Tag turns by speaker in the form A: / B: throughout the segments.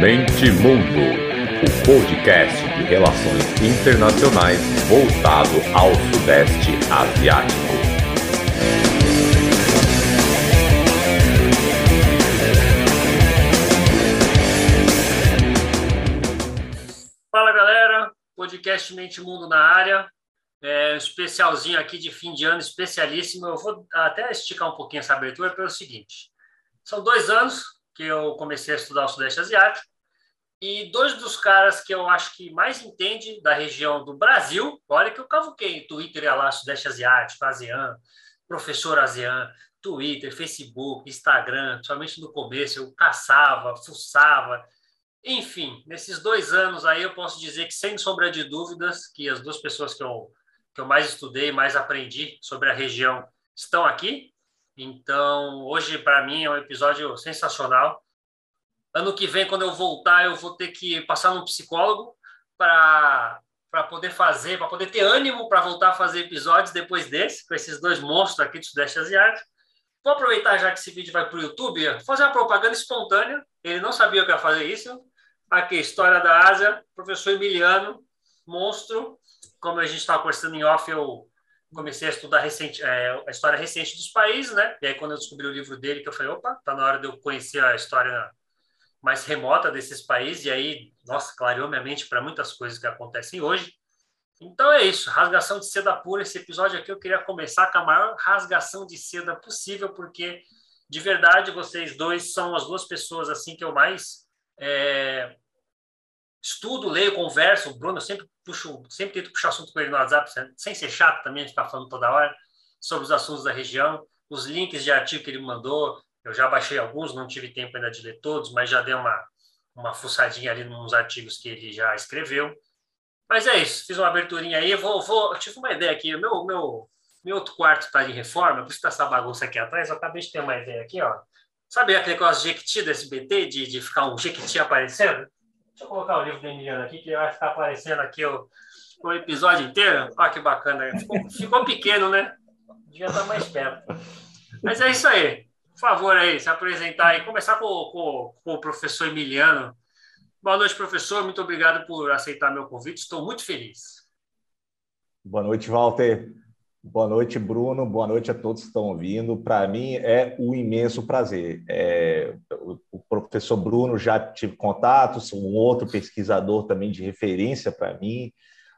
A: Mente Mundo, o podcast de relações internacionais voltado ao Sudeste Asiático.
B: Fala galera, podcast Mente Mundo na área, é, especialzinho aqui de fim de ano, especialíssimo. Eu vou até esticar um pouquinho essa abertura pelo seguinte: são dois anos que eu comecei a estudar o Sudeste Asiático e dois dos caras que eu acho que mais entende da região do Brasil, olha que eu cavuquei Twitter ia lá, Sudeste Asiático, ASEAN, professor ASEAN, Twitter, Facebook, Instagram, principalmente no começo, eu caçava, fuçava. Enfim, nesses dois anos aí eu posso dizer que, sem sombra de dúvidas, que as duas pessoas que eu, que eu mais estudei, mais aprendi sobre a região estão aqui. Então, hoje, para mim, é um episódio sensacional. Ano que vem, quando eu voltar, eu vou ter que passar num psicólogo para para poder fazer, para poder ter ânimo para voltar a fazer episódios depois desse, com esses dois monstros aqui do Sudeste Asiático. Vou aproveitar já que esse vídeo vai para o YouTube, fazer uma propaganda espontânea. Ele não sabia que ia fazer isso. Aqui, História da Ásia, professor Emiliano, monstro. Como a gente estava conversando em off, eu comecei a estudar recente, é, a história recente dos países, né? E aí, quando eu descobri o livro dele, que eu falei, opa, tá na hora de eu conhecer a história mais remota desses países, e aí, nossa, clareou minha mente para muitas coisas que acontecem hoje. Então é isso, rasgação de seda pura. Esse episódio aqui eu queria começar com a maior rasgação de seda possível, porque de verdade vocês dois são as duas pessoas assim que eu mais é, estudo, leio, converso. O Bruno eu sempre puxo, sempre tento puxar assunto com ele no WhatsApp, sem ser chato também, de ficar falando toda hora sobre os assuntos da região, os links de artigo que ele mandou, eu já baixei alguns, não tive tempo ainda de ler todos, mas já dei uma, uma fuçadinha ali nos artigos que ele já escreveu. Mas é isso, fiz uma aberturinha aí. Vou, vou, tive uma ideia aqui. Meu, meu, meu outro quarto está de reforma, por isso está essa bagunça aqui atrás. Eu acabei de ter uma ideia aqui, ó. Sabe aquele negócio de Jequiti do SBT, de, de ficar um Jequiti aparecendo? Deixa eu colocar o livro do Emiliano aqui, que vai ficar aparecendo aqui o, o episódio inteiro. Olha que bacana. Ficou, ficou pequeno, né? Devia estar mais perto. Mas é isso aí. Favor, aí, se apresentar e começar com, com, com, o professor Emiliano. Boa noite, professor. Muito obrigado por aceitar meu convite. Estou muito feliz.
C: Boa noite, Walter. Boa noite, Bruno. Boa noite a todos que estão ouvindo. Para mim é um imenso prazer. É, o professor Bruno já tive contatos, um outro pesquisador também de referência para mim.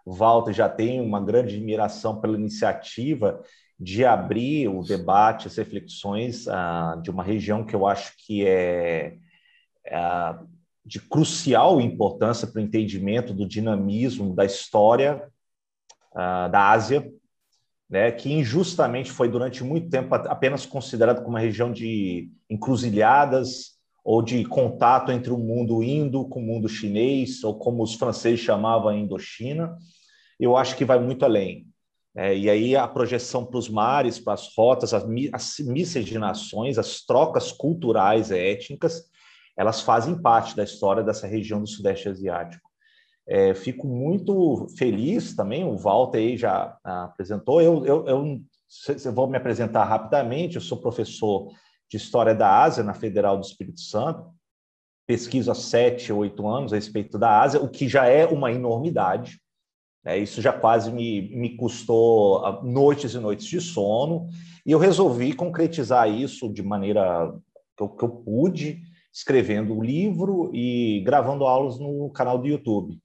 C: Walter já tem uma grande admiração pela iniciativa de abrir o debate, as reflexões ah, de uma região que eu acho que é, é de crucial importância para o entendimento do dinamismo da história ah, da Ásia, né, que injustamente foi durante muito tempo apenas considerado como uma região de encruzilhadas ou de contato entre o mundo indo com o mundo chinês, ou como os franceses chamavam a Indochina. Eu acho que vai muito além. É, e aí a projeção para os mares, para as rotas, as, as miscigenações, as trocas culturais étnicas, elas fazem parte da história dessa região do Sudeste Asiático. É, fico muito feliz também, o Walter aí já apresentou, eu, eu, eu, eu vou me apresentar rapidamente, eu sou professor de História da Ásia na Federal do Espírito Santo, pesquiso há sete, oito anos a respeito da Ásia, o que já é uma enormidade, é, isso já quase me, me custou ah, noites e noites de sono, e eu resolvi concretizar isso de maneira que eu, que eu pude, escrevendo o livro e gravando aulas no canal do YouTube.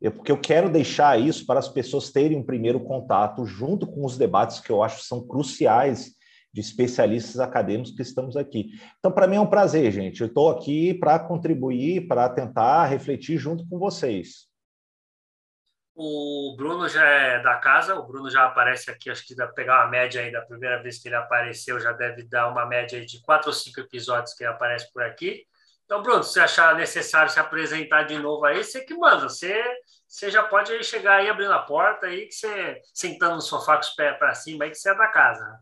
C: Eu, porque eu quero deixar isso para as pessoas terem um primeiro contato junto com os debates que eu acho são cruciais de especialistas acadêmicos que estamos aqui. Então, para mim é um prazer, gente. Eu estou aqui para contribuir, para tentar refletir junto com vocês.
B: O Bruno já é da casa, o Bruno já aparece aqui, acho que dá pegar uma média aí da primeira vez que ele apareceu, já deve dar uma média aí de quatro ou cinco episódios que ele aparece por aqui. Então, Bruno, se achar necessário se apresentar de novo aí, você que manda, você, você já pode aí chegar aí abrindo a porta aí, que você sentando no sofá com os pés para cima aí, que você é da casa.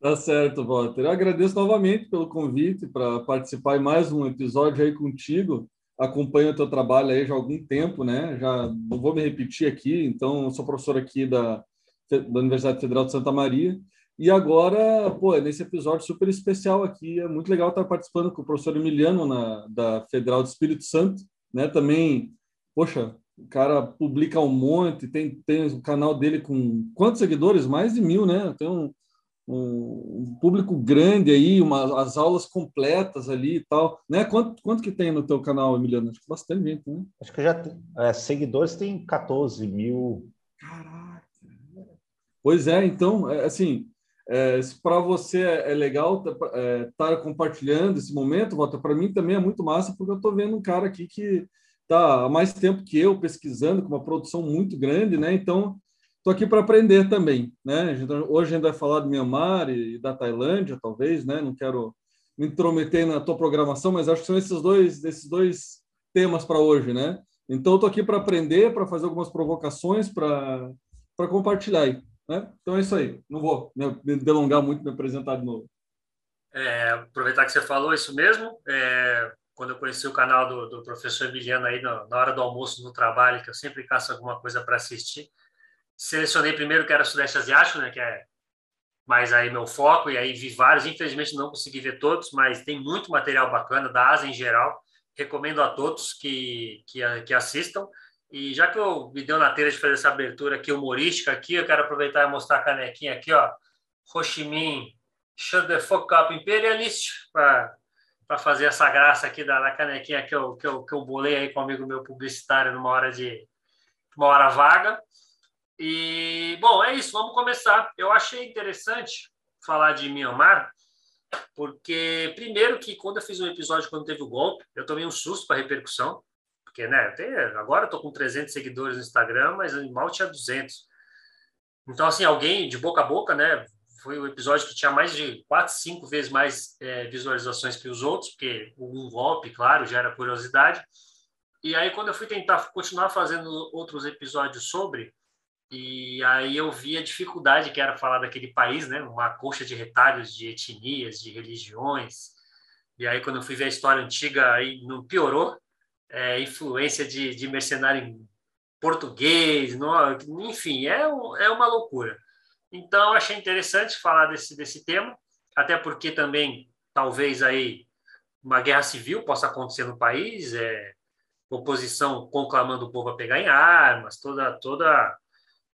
D: Tá certo, Walter. Eu agradeço novamente pelo convite para participar em mais um episódio aí contigo acompanho o teu trabalho aí já há algum tempo, né? Já não vou me repetir aqui, então sou professor aqui da, da Universidade Federal de Santa Maria E agora, pô, nesse episódio super especial aqui, é muito legal estar participando com o professor Emiliano na, da Federal do Espírito Santo, né? Também, poxa, o cara publica um monte, tem, tem o canal dele com quantos seguidores? Mais de mil, né? Tem um, um, público grande aí, uma, as aulas completas ali e tal, né? Quanto, quanto que tem no teu canal, Emiliano? Acho que bastante gente, né?
C: Acho que já tem, é, seguidores tem 14 mil.
D: Caraca! Pois é, então, é, assim, é, se para você é, é legal estar é, tá compartilhando esse momento, Walter, para mim também é muito massa, porque eu estou vendo um cara aqui que está há mais tempo que eu pesquisando, com uma produção muito grande, né? Então, estou aqui para aprender também, né? Hoje a gente vai falar do Myanmar e da Tailândia, talvez, né? Não quero me intrometer na tua programação, mas acho que são esses dois, esses dois temas para hoje, né? Então, estou aqui para aprender, para fazer algumas provocações, para compartilhar aí. Né? Então é isso aí. Não vou me delongar muito, me apresentar de novo.
B: É, aproveitar que você falou isso mesmo. É, quando eu conheci o canal do, do professor Emiliano aí na, hora do almoço no trabalho, que eu sempre caço alguma coisa para assistir, selecionei primeiro que era Sudeste Asiático, né, que é mais aí meu foco, e aí vi vários. Infelizmente não consegui ver todos, mas tem muito material bacana da Ásia em geral. Recomendo a todos que, que, que assistam. E já que eu me deu na telha de fazer essa abertura aqui humorística aqui, eu quero aproveitar e mostrar a canequinha aqui, ó. Ho Chi Minh, Shut the fuck up, imperialist, para fazer essa graça aqui da, da, canequinha que eu, que, eu, que eu bolei aí com um amigo meu publicitário numa hora de uma hora vaga. E, bom, é isso, vamos começar. Eu achei interessante falar de Myanmar, porque, primeiro, que quando eu fiz um episódio quando teve o golpe, eu tomei um susto com a repercussão porque né, agora eu tô com 300 seguidores no Instagram, mas mal tinha 200. Então, assim, alguém de boca a boca, né, foi o episódio que tinha mais de 4, 5 vezes mais é, visualizações que os outros, porque um golpe, claro, gera curiosidade. E aí, quando eu fui tentar continuar fazendo outros episódios sobre, e aí eu vi a dificuldade que era falar daquele país, né? Uma coxa de retalhos de etnias, de religiões. E aí, quando eu fui ver a história antiga, aí não piorou é, influência de, de mercenário português, no, enfim, é, é uma loucura. Então, achei interessante falar desse, desse tema, até porque também, talvez aí, uma guerra civil possa acontecer no país, é, oposição conclamando o povo a pegar em armas, toda, toda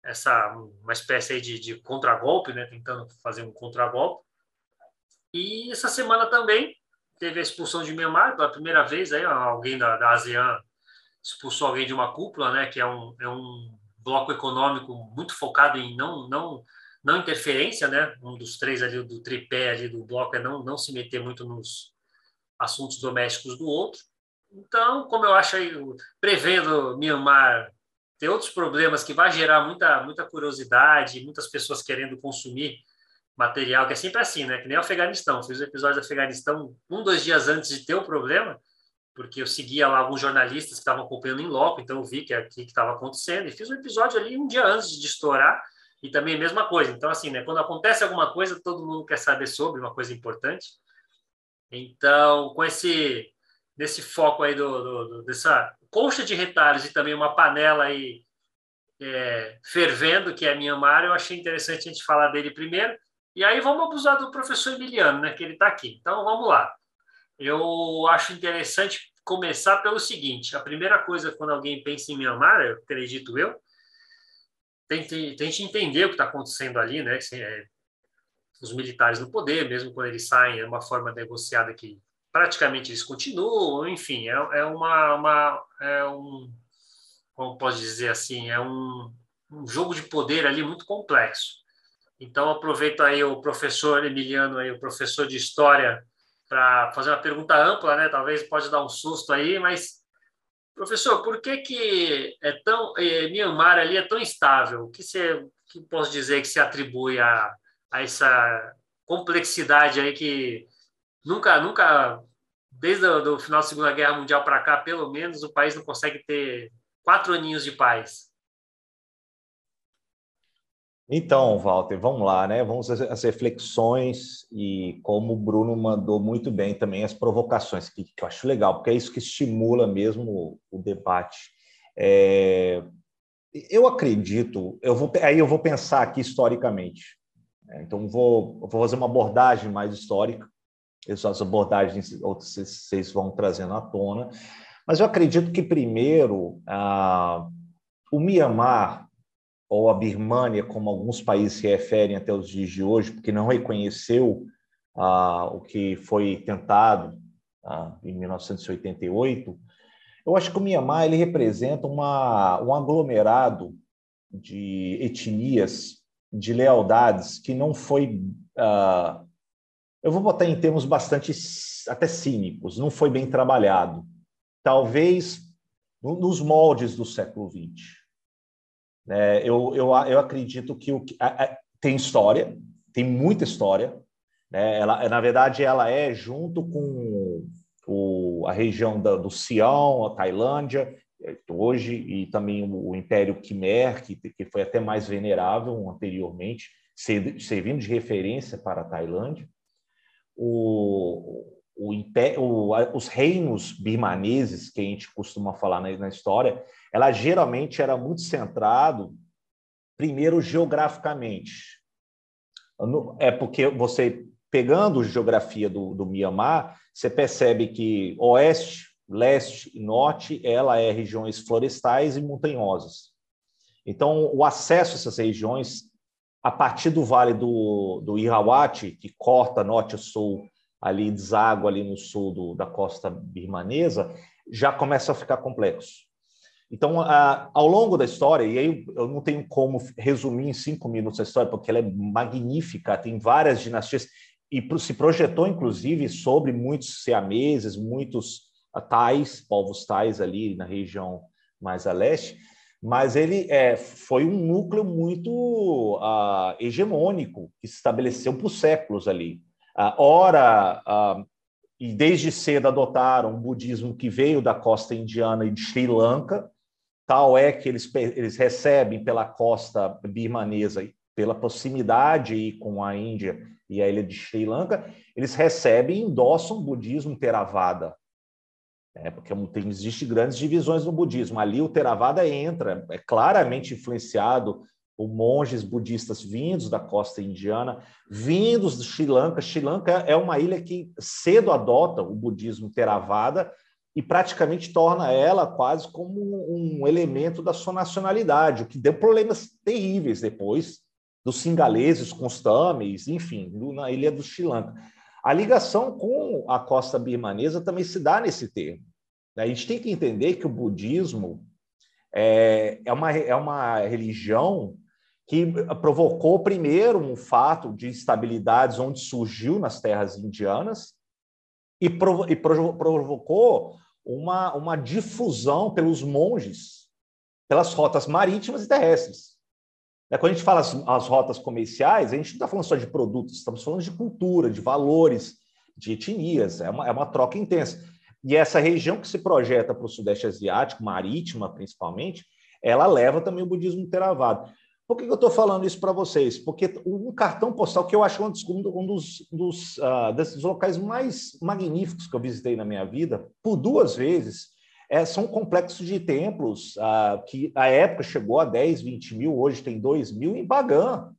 B: essa, uma espécie de, de contragolpe, né, tentando fazer um contragolpe. E essa semana também teve a expulsão de Myanmar pela primeira vez, aí alguém da, da ASEAN expulsou alguém de uma cúpula, né, que é um, é um bloco econômico muito focado em não não não interferência, né? Um dos três ali do tripé ali do bloco é não não se meter muito nos assuntos domésticos do outro. Então, como eu acho aí prevendo Myanmar ter outros problemas que vai gerar muita muita curiosidade, muitas pessoas querendo consumir material, que é sempre assim, né? Que nem o Afeganistão. Fiz o episódio do Afeganistão um, dois dias antes de ter o problema, porque eu seguia lá alguns jornalistas que estavam acompanhando em loco, então eu vi que o que estava acontecendo, e fiz um episódio ali um dia antes de estourar, e também a mesma coisa. Então, assim, né? Quando acontece alguma coisa, todo mundo quer saber sobre, uma coisa importante. Então, com esse nesse foco aí do, do, do dessa colcha de retalhos e também uma panela aí é, fervendo, que é a Myanmar, eu achei interessante a gente falar dele primeiro. E aí vamos abusar do professor Emiliano, né, que ele está aqui. Então vamos lá. Eu acho interessante começar pelo seguinte: a primeira coisa quando alguém pensa em Myanmar, eu acredito eu, tente, tente entender o que está acontecendo ali, né? É, os militares no poder, mesmo quando eles saem, é uma forma negociada que praticamente eles continuam, enfim, é, é uma, uma é um, como posso dizer assim, é um, um jogo de poder ali muito complexo. Então, aproveito aí o professor Emiliano, aí, o professor de História, para fazer uma pergunta ampla, né? Talvez pode dar um susto aí, mas, professor, por que que é tão, é, Myanmar ali é tão instável? O que, você, que posso dizer que se atribui a, a essa complexidade aí que nunca, nunca, desde o final da Segunda Guerra Mundial para cá, pelo menos, o país não consegue ter quatro aninhos de paz?
C: Então, Walter, vamos lá, né? Vamos às reflexões e como o Bruno mandou muito bem também as provocações, que, que eu acho legal, porque é isso que estimula mesmo o, o debate. É, eu acredito, eu vou, aí eu vou pensar aqui historicamente. É, então, vou, vou fazer uma abordagem mais histórica. Essas abordagens vocês vão trazendo à tona. Mas eu acredito que, primeiro, ah, o Mianmar, ou a Birmânia, como alguns países se referem até os dias de hoje, porque não reconheceu ah, o que foi tentado ah, em 1988, eu acho que o Mianmar ele representa uma, um aglomerado de etnias, de lealdades, que não foi. Uh, eu vou botar em termos bastante até cínicos, não foi bem trabalhado. Talvez nos moldes do século XX. É, eu, eu, eu acredito que o, a, a, tem história, tem muita história. Né? Ela, na verdade, ela é junto com o, a região da, do Sião, a Tailândia, hoje, e também o Império Khmer, que, que foi até mais venerável anteriormente, servindo de referência para a Tailândia. O, o, o, os reinos birmaneses, que a gente costuma falar na, na história, ela geralmente era muito centrado, primeiro, geograficamente. É porque você, pegando a geografia do, do Mianmar, você percebe que oeste, leste e norte, ela é regiões florestais e montanhosas. Então, o acesso a essas regiões, a partir do vale do, do Irrawaddy, que corta norte e sul, ali deságua ali no sul do, da costa birmanesa, já começa a ficar complexo. Então, a, ao longo da história, e aí eu não tenho como resumir em cinco minutos a história, porque ela é magnífica, tem várias dinastias, e se projetou, inclusive, sobre muitos siameses, muitos tais, povos tais ali na região mais a leste, mas ele é, foi um núcleo muito uh, hegemônico que se estabeleceu por séculos ali. Uh, ora, uh, e desde cedo adotaram um budismo que veio da costa indiana e de Sri Lanka, tal é que eles, eles recebem pela costa birmanesa, pela proximidade com a Índia e a ilha de Sri Lanka, eles recebem e endossam o budismo Theravada. É, porque tem, existe grandes divisões no budismo. Ali o Theravada entra, é claramente influenciado por monges budistas vindos da costa indiana, vindos de Sri Lanka. Sri Lanka é uma ilha que cedo adota o budismo Theravada e praticamente torna ela quase como um elemento da sua nacionalidade, o que deu problemas terríveis depois dos singaleses tamis, enfim, na ilha do Sri Lanka. A ligação com a costa birmanesa também se dá nesse termo. A gente tem que entender que o budismo é, é, uma, é uma religião que provocou primeiro um fato de instabilidades onde surgiu nas terras indianas e, provo e provocou uma, uma difusão pelos monges, pelas rotas marítimas e terrestres. É, quando a gente fala as, as rotas comerciais, a gente não está falando só de produtos, estamos falando de cultura, de valores, de etnias, é uma, é uma troca intensa. E essa região que se projeta para o Sudeste Asiático, marítima principalmente, ela leva também o budismo Theravada. Por que eu estou falando isso para vocês? Porque um cartão postal que eu acho um dos, um dos, dos uh, desses locais mais magníficos que eu visitei na minha vida, por duas vezes, é, são complexos de templos ah, que a época chegou a 10, 20 mil, hoje tem 2 mil em Bagan,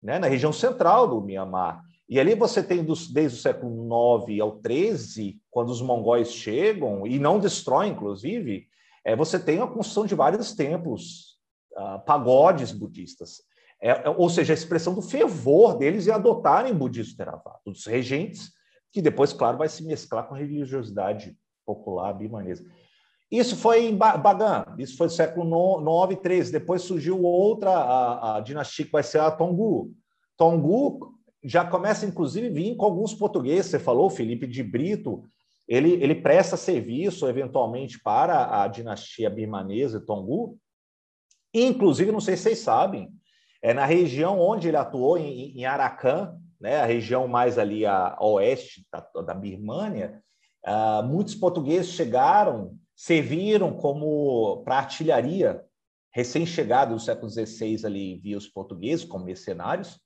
C: né, na região central do Mianmar. E ali você tem, dos, desde o século 9 ao 13, quando os mongóis chegam, e não destroem, inclusive, é, você tem a construção de vários templos, ah, pagodes budistas. É, é, ou seja, a expressão do fervor deles em adotarem budismo Theravada, dos regentes, que depois, claro, vai se mesclar com a religiosidade popular birmanesa. Isso foi em Bagan, isso foi no século 9 e 13. Depois surgiu outra, a, a, dinastia que vai ser a Tongu. Tongu já começa, inclusive, a vir com alguns portugueses. Você falou, Felipe de Brito, ele, ele presta serviço, eventualmente, para a dinastia birmanesa Tongu. Inclusive, não sei se vocês sabem, é na região onde ele atuou, em, em Arakan, né, a região mais ali a, a oeste da, da Birmânia, Uh, muitos portugueses chegaram, serviram como para artilharia, recém-chegados no século XVI ali via os portugueses como mercenários.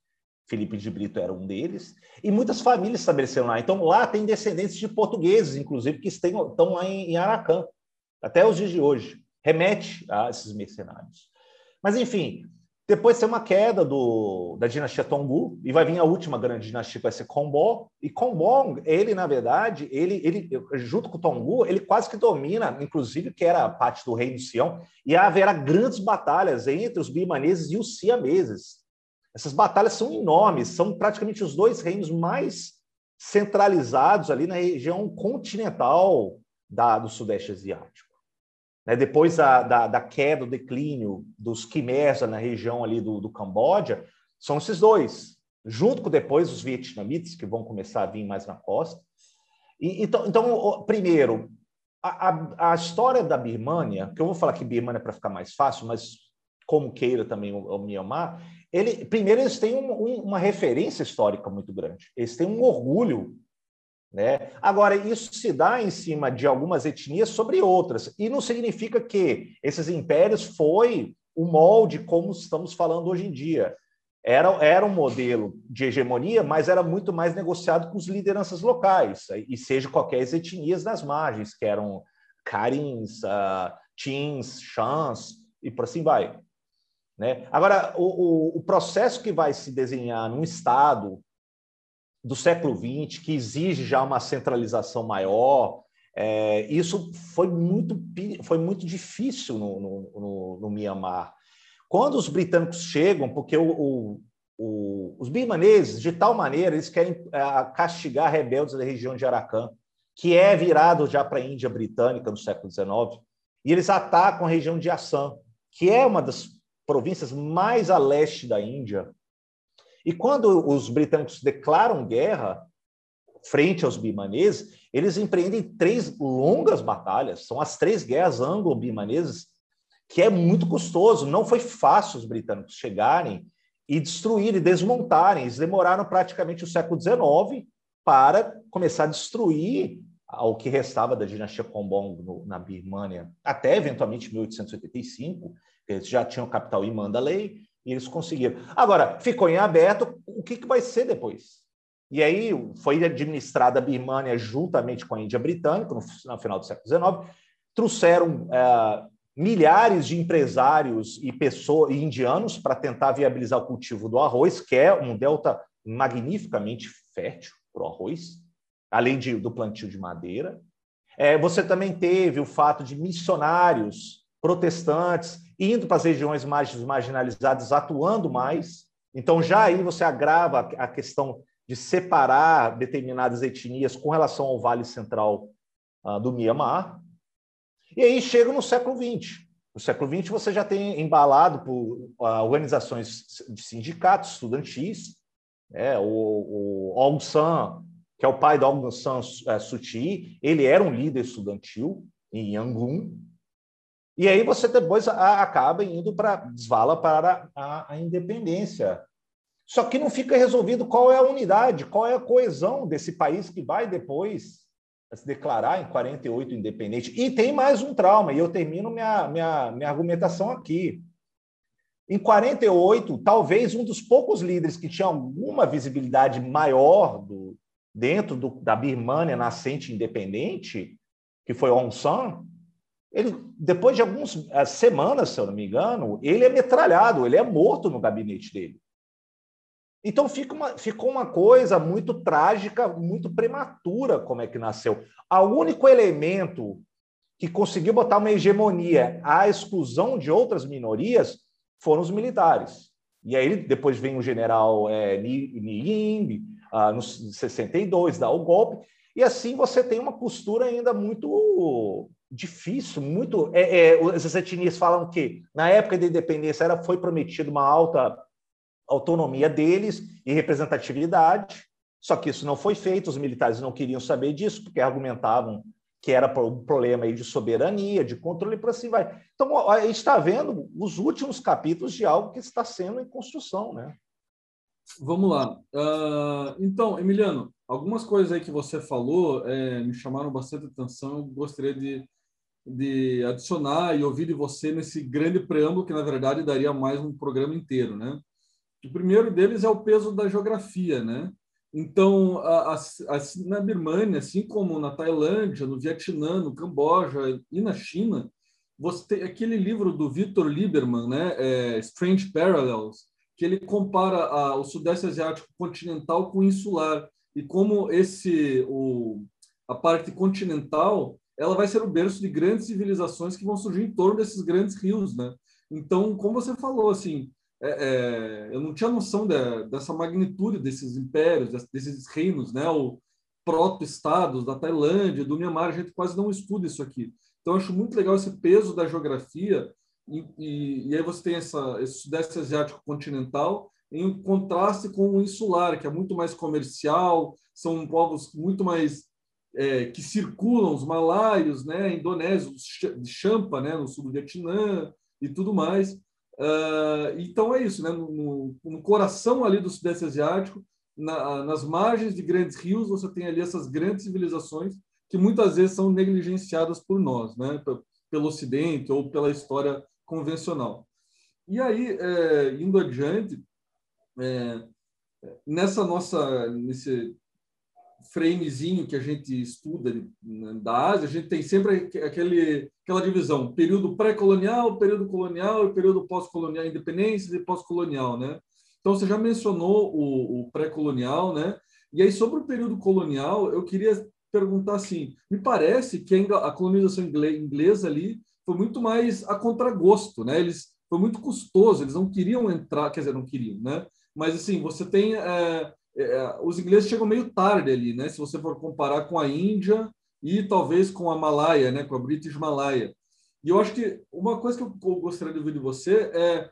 C: Felipe de Brito era um deles, e muitas famílias estabeleceram lá. Então, lá tem descendentes de portugueses, inclusive, que estão, lá em Aracan, até os dias de hoje. Remete a esses mercenários. Mas, enfim, Depois tem uma queda do, da dinastia Tonggu e vai vir a última grande dinastia, que vai ser Konbo. E Konbo, ele, na verdade, ele, ele junto com o Tonggu, ele quase que domina, inclusive, que era parte do reino Sião, e haverá grandes batalhas entre os birmaneses e os siameses. Essas batalhas são enormes, são praticamente os dois reinos mais centralizados ali na região continental da, do Sudeste Asiático. Né? Depois da, da, da, queda, do declínio dos Khmers na região ali do, do Camboja, são esses dois, junto com depois os vietnamitas, que vão começar a vir mais na costa. E, então, então, primeiro, a, a, a, história da Birmânia, que eu vou falar que Birmânia é para ficar mais fácil, mas como queira também o, o Myanmar, ele, primeiro eles têm um, um, uma referência histórica muito grande, eles têm um orgulho né? Agora, isso se dá em cima de algumas etnias sobre outras, e não significa que esses impérios foi o molde como estamos falando hoje em dia. Era, era um modelo de hegemonia, mas era muito mais negociado com as lideranças locais, e seja qualquer etnias nas margens, que eram Karins, uh, Tins, Chans, e por assim vai. Né? Agora, o, o, o processo que vai se desenhar num Estado do século XX, que exige já uma centralização maior. É, isso foi muito, foi muito difícil no, no, no, no Myanmar. Quando os britânicos chegam, porque o, o, o, os birmaneses, de tal maneira, eles querem é, castigar rebeldes da região de Arakan, que é virado já para a Índia britânica no século XIX, e eles atacam a região de Assam, que é uma das províncias mais a leste da Índia, e quando os britânicos declaram guerra frente aos bimaneses, eles empreendem três longas batalhas, são as três guerras anglo-bimanesas, que é muito custoso. Não foi fácil os britânicos chegarem e destruírem, desmontarem. Eles demoraram praticamente o século XIX para começar a destruir o que restava da dinastia Kombong na Birmânia, até eventualmente 1885, eles já tinham capital em Mandalay, e eles conseguiram. Agora, ficou em aberto o que, que vai ser depois. E aí foi administrada a Birmânia juntamente com a Índia Britânica, no, no final do século XIX. Trouxeram é, milhares de empresários e pessoas e indianos para tentar viabilizar o cultivo do arroz, que é um delta magnificamente fértil para o arroz, além de, do plantio de madeira. É, você também teve o fato de missionários protestantes indo para as regiões mais marginalizadas, atuando mais. Então, já aí você agrava a questão de separar determinadas etnias com relação ao Vale Central uh, do Mianmar. E aí chega no século XX. No século XX, você já tem embalado por uh, organizações de sindicatos estudantis, né? o, o Aung San, que é o pai do Aung San Suu Kyi, ele era um líder estudantil em Yangon, e aí você depois acaba indo para desvala para a, a, independência. Só que não fica resolvido qual é a unidade, qual é a coesão desse país que vai depois se declarar em 48 independente. E tem mais um trauma, e eu termino minha, minha, minha argumentação aqui. Em 48, talvez um dos poucos líderes que tinha alguma visibilidade maior do, dentro do, da Birmânia nascente independente, que foi Aung San, ele, depois de algumas eh, semanas, se eu não me engano, ele é metralhado, ele é morto no gabinete dele. Então fica uma, ficou uma coisa muito trágica, muito prematura como é que nasceu. O único elemento que conseguiu botar uma hegemonia à exclusão de outras minorias foram os militares. E aí depois vem o general é, Ni Ying, ah, no 62, dá o golpe, e assim você tem uma postura ainda muito difícil, muito. É, é, essas etnias falam que na época da independência era, foi prometido uma alta autonomia deles e representatividade, só que isso não foi feito, os militares não queriam saber disso, porque argumentavam que era um problema aí de soberania, de controle, por assim vai. Então, a gente está vendo os últimos capítulos de algo que está sendo em construção, né?
D: Vamos lá. Uh, então, Emiliano, algumas coisas aí que você falou é, me chamaram bastante atenção. Eu gostaria de de adicionar e ouvir de você nesse grande preâmbulo que na verdade daria mais um programa inteiro, né? O primeiro deles é o peso da geografia, né? Então, a, a, a, na Birmania, assim como na Tailândia, no Vietnã, no Camboja e na China, você tem aquele livro do Victor Lieberman, né, é, Strange Parallels, que ele compara o Sudeste Asiático continental com o insular e como esse o, a parte continental ela vai ser o berço de grandes civilizações que vão surgir em torno desses grandes rios, né? Então, como você falou, assim, é, é, eu não tinha noção de, dessa magnitude desses impérios, desses reinos, né? O proto-estados da Tailândia, do Myanmar, a gente quase não estuda isso aqui. Então, acho muito legal esse peso da geografia e, e, e aí você tem essa, esse sudeste asiático continental em contraste com o insular, que é muito mais comercial, são povos muito mais é, que circulam, os malaios, né, indonésios, de Champa, né, no sul do Vietnã e tudo mais. Uh, então é isso, né, no, no, coração ali do Sudeste Asiático, na, nas margens de grandes rios, você tem ali essas grandes civilizações que muitas vezes são negligenciadas por nós, né, pelo Ocidente ou pela história convencional. E aí, é, indo adiante, é, nessa nossa nesse framezinho que a gente estuda né, da Ásia, a gente tem sempre aquele aquela divisão período pré-colonial, período colonial e período pós-colonial, independência e pós-colonial, né? Então você já mencionou o, o pré-colonial, né? E aí sobre o período colonial, eu queria perguntar assim, me parece que a colonização inglesa ali foi muito mais a contragosto, né? Eles foi muito custoso, eles não queriam entrar, quer dizer, não queriam, né? Mas assim, você tem é, é, os ingleses chegam meio tarde ali, né? Se você for comparar com a Índia e talvez com a Malaya, né? Com a British Malaya. E eu acho que uma coisa que eu gostaria de ouvir de você é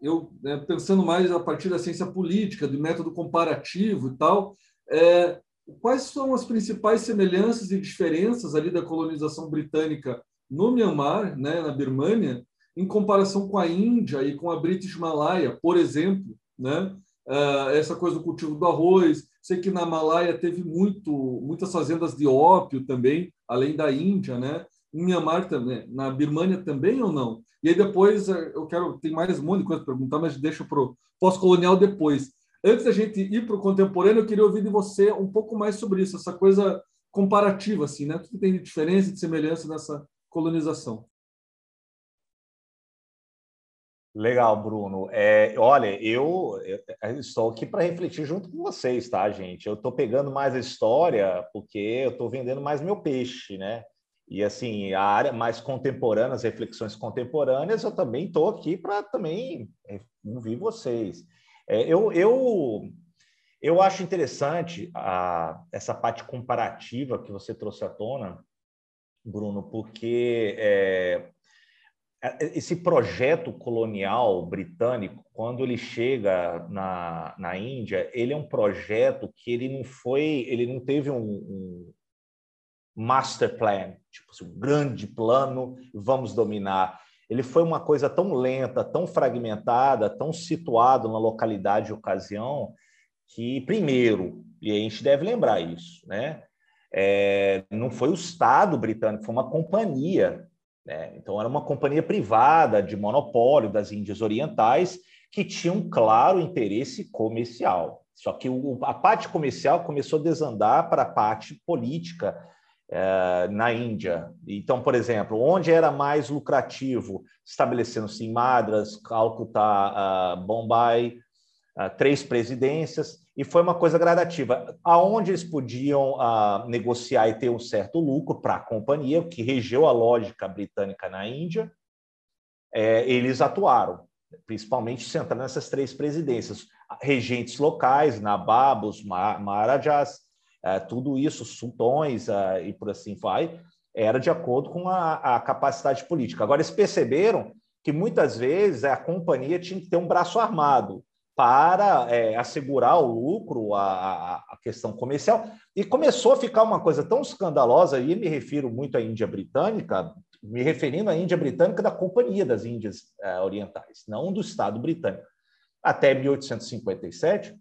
D: eu né, pensando mais a partir da ciência política, do método comparativo e tal, é, quais são as principais semelhanças e diferenças ali da colonização britânica no Myanmar, né, na Birmânia, em comparação com a Índia e com a British Malaya, por exemplo, né? Uh, essa coisa do cultivo do arroz. Sei que na Malaya teve muito, muitas fazendas de ópio também, além da Índia, né? Em Myanmar também, na Birmânia também ou não? E aí depois eh, eu quero, tem mais um monte de coisa para perguntar, mas deixa para o pós-colonial depois. Antes da gente ir para o contemporâneo, eu queria ouvir de você um pouco mais sobre isso, essa coisa comparativa, assim, né? O que tem de diferença e de semelhança nessa colonização.
C: Legal, Bruno. É, olha, eu, eu estou aqui para refletir junto com vocês, tá, gente? Eu estou pegando mais a história porque eu estou vendendo mais meu peixe, né? E assim, a área mais contemporânea, as reflexões contemporâneas, eu também estou aqui para também ouvir vocês. É, eu, eu, eu acho interessante a, essa parte comparativa que você trouxe à tona, Bruno, porque é, é, esse projeto colonial britânico, quando ele chega na, na Índia, ele é um projeto que ele não foi, ele não teve um, um master plan, tipo assim, um grande plano, vamos dominar. Ele foi uma coisa tão lenta, tão fragmentada, tão situado na localidade e ocasião, que, primeiro, e a gente deve lembrar isso, né? é, não foi o Estado britânico, foi uma companhia. Né? Então, era uma companhia privada de monopólio das Índias Orientais que tinha um claro interesse comercial. Só que o, a parte comercial começou a desandar para a parte política é, na Índia. Então, por exemplo, onde era mais lucrativo, estabelecendo-se em Madras, Calcutá, uh, Bombay, três presidências, e foi uma coisa gradativa. Aonde eles podiam uh, negociar e ter um certo lucro para a companhia, que regeu a lógica britânica na Índia, é, eles atuaram, principalmente centrando nessas três presidências. Regentes locais, nababos, maharajas, é, tudo isso, sultões é, e por assim vai, era de acordo com a, a capacidade política. Agora, eles perceberam que muitas vezes a companhia tinha que ter um braço armado para é, assegurar o lucro, a, a, questão comercial, e começou a ficar uma coisa tão escandalosa, e me refiro muito à Índia Britânica, me referindo à Índia Britânica da Companhia das Índias é, Orientais, não do Estado Britânico, até 1857,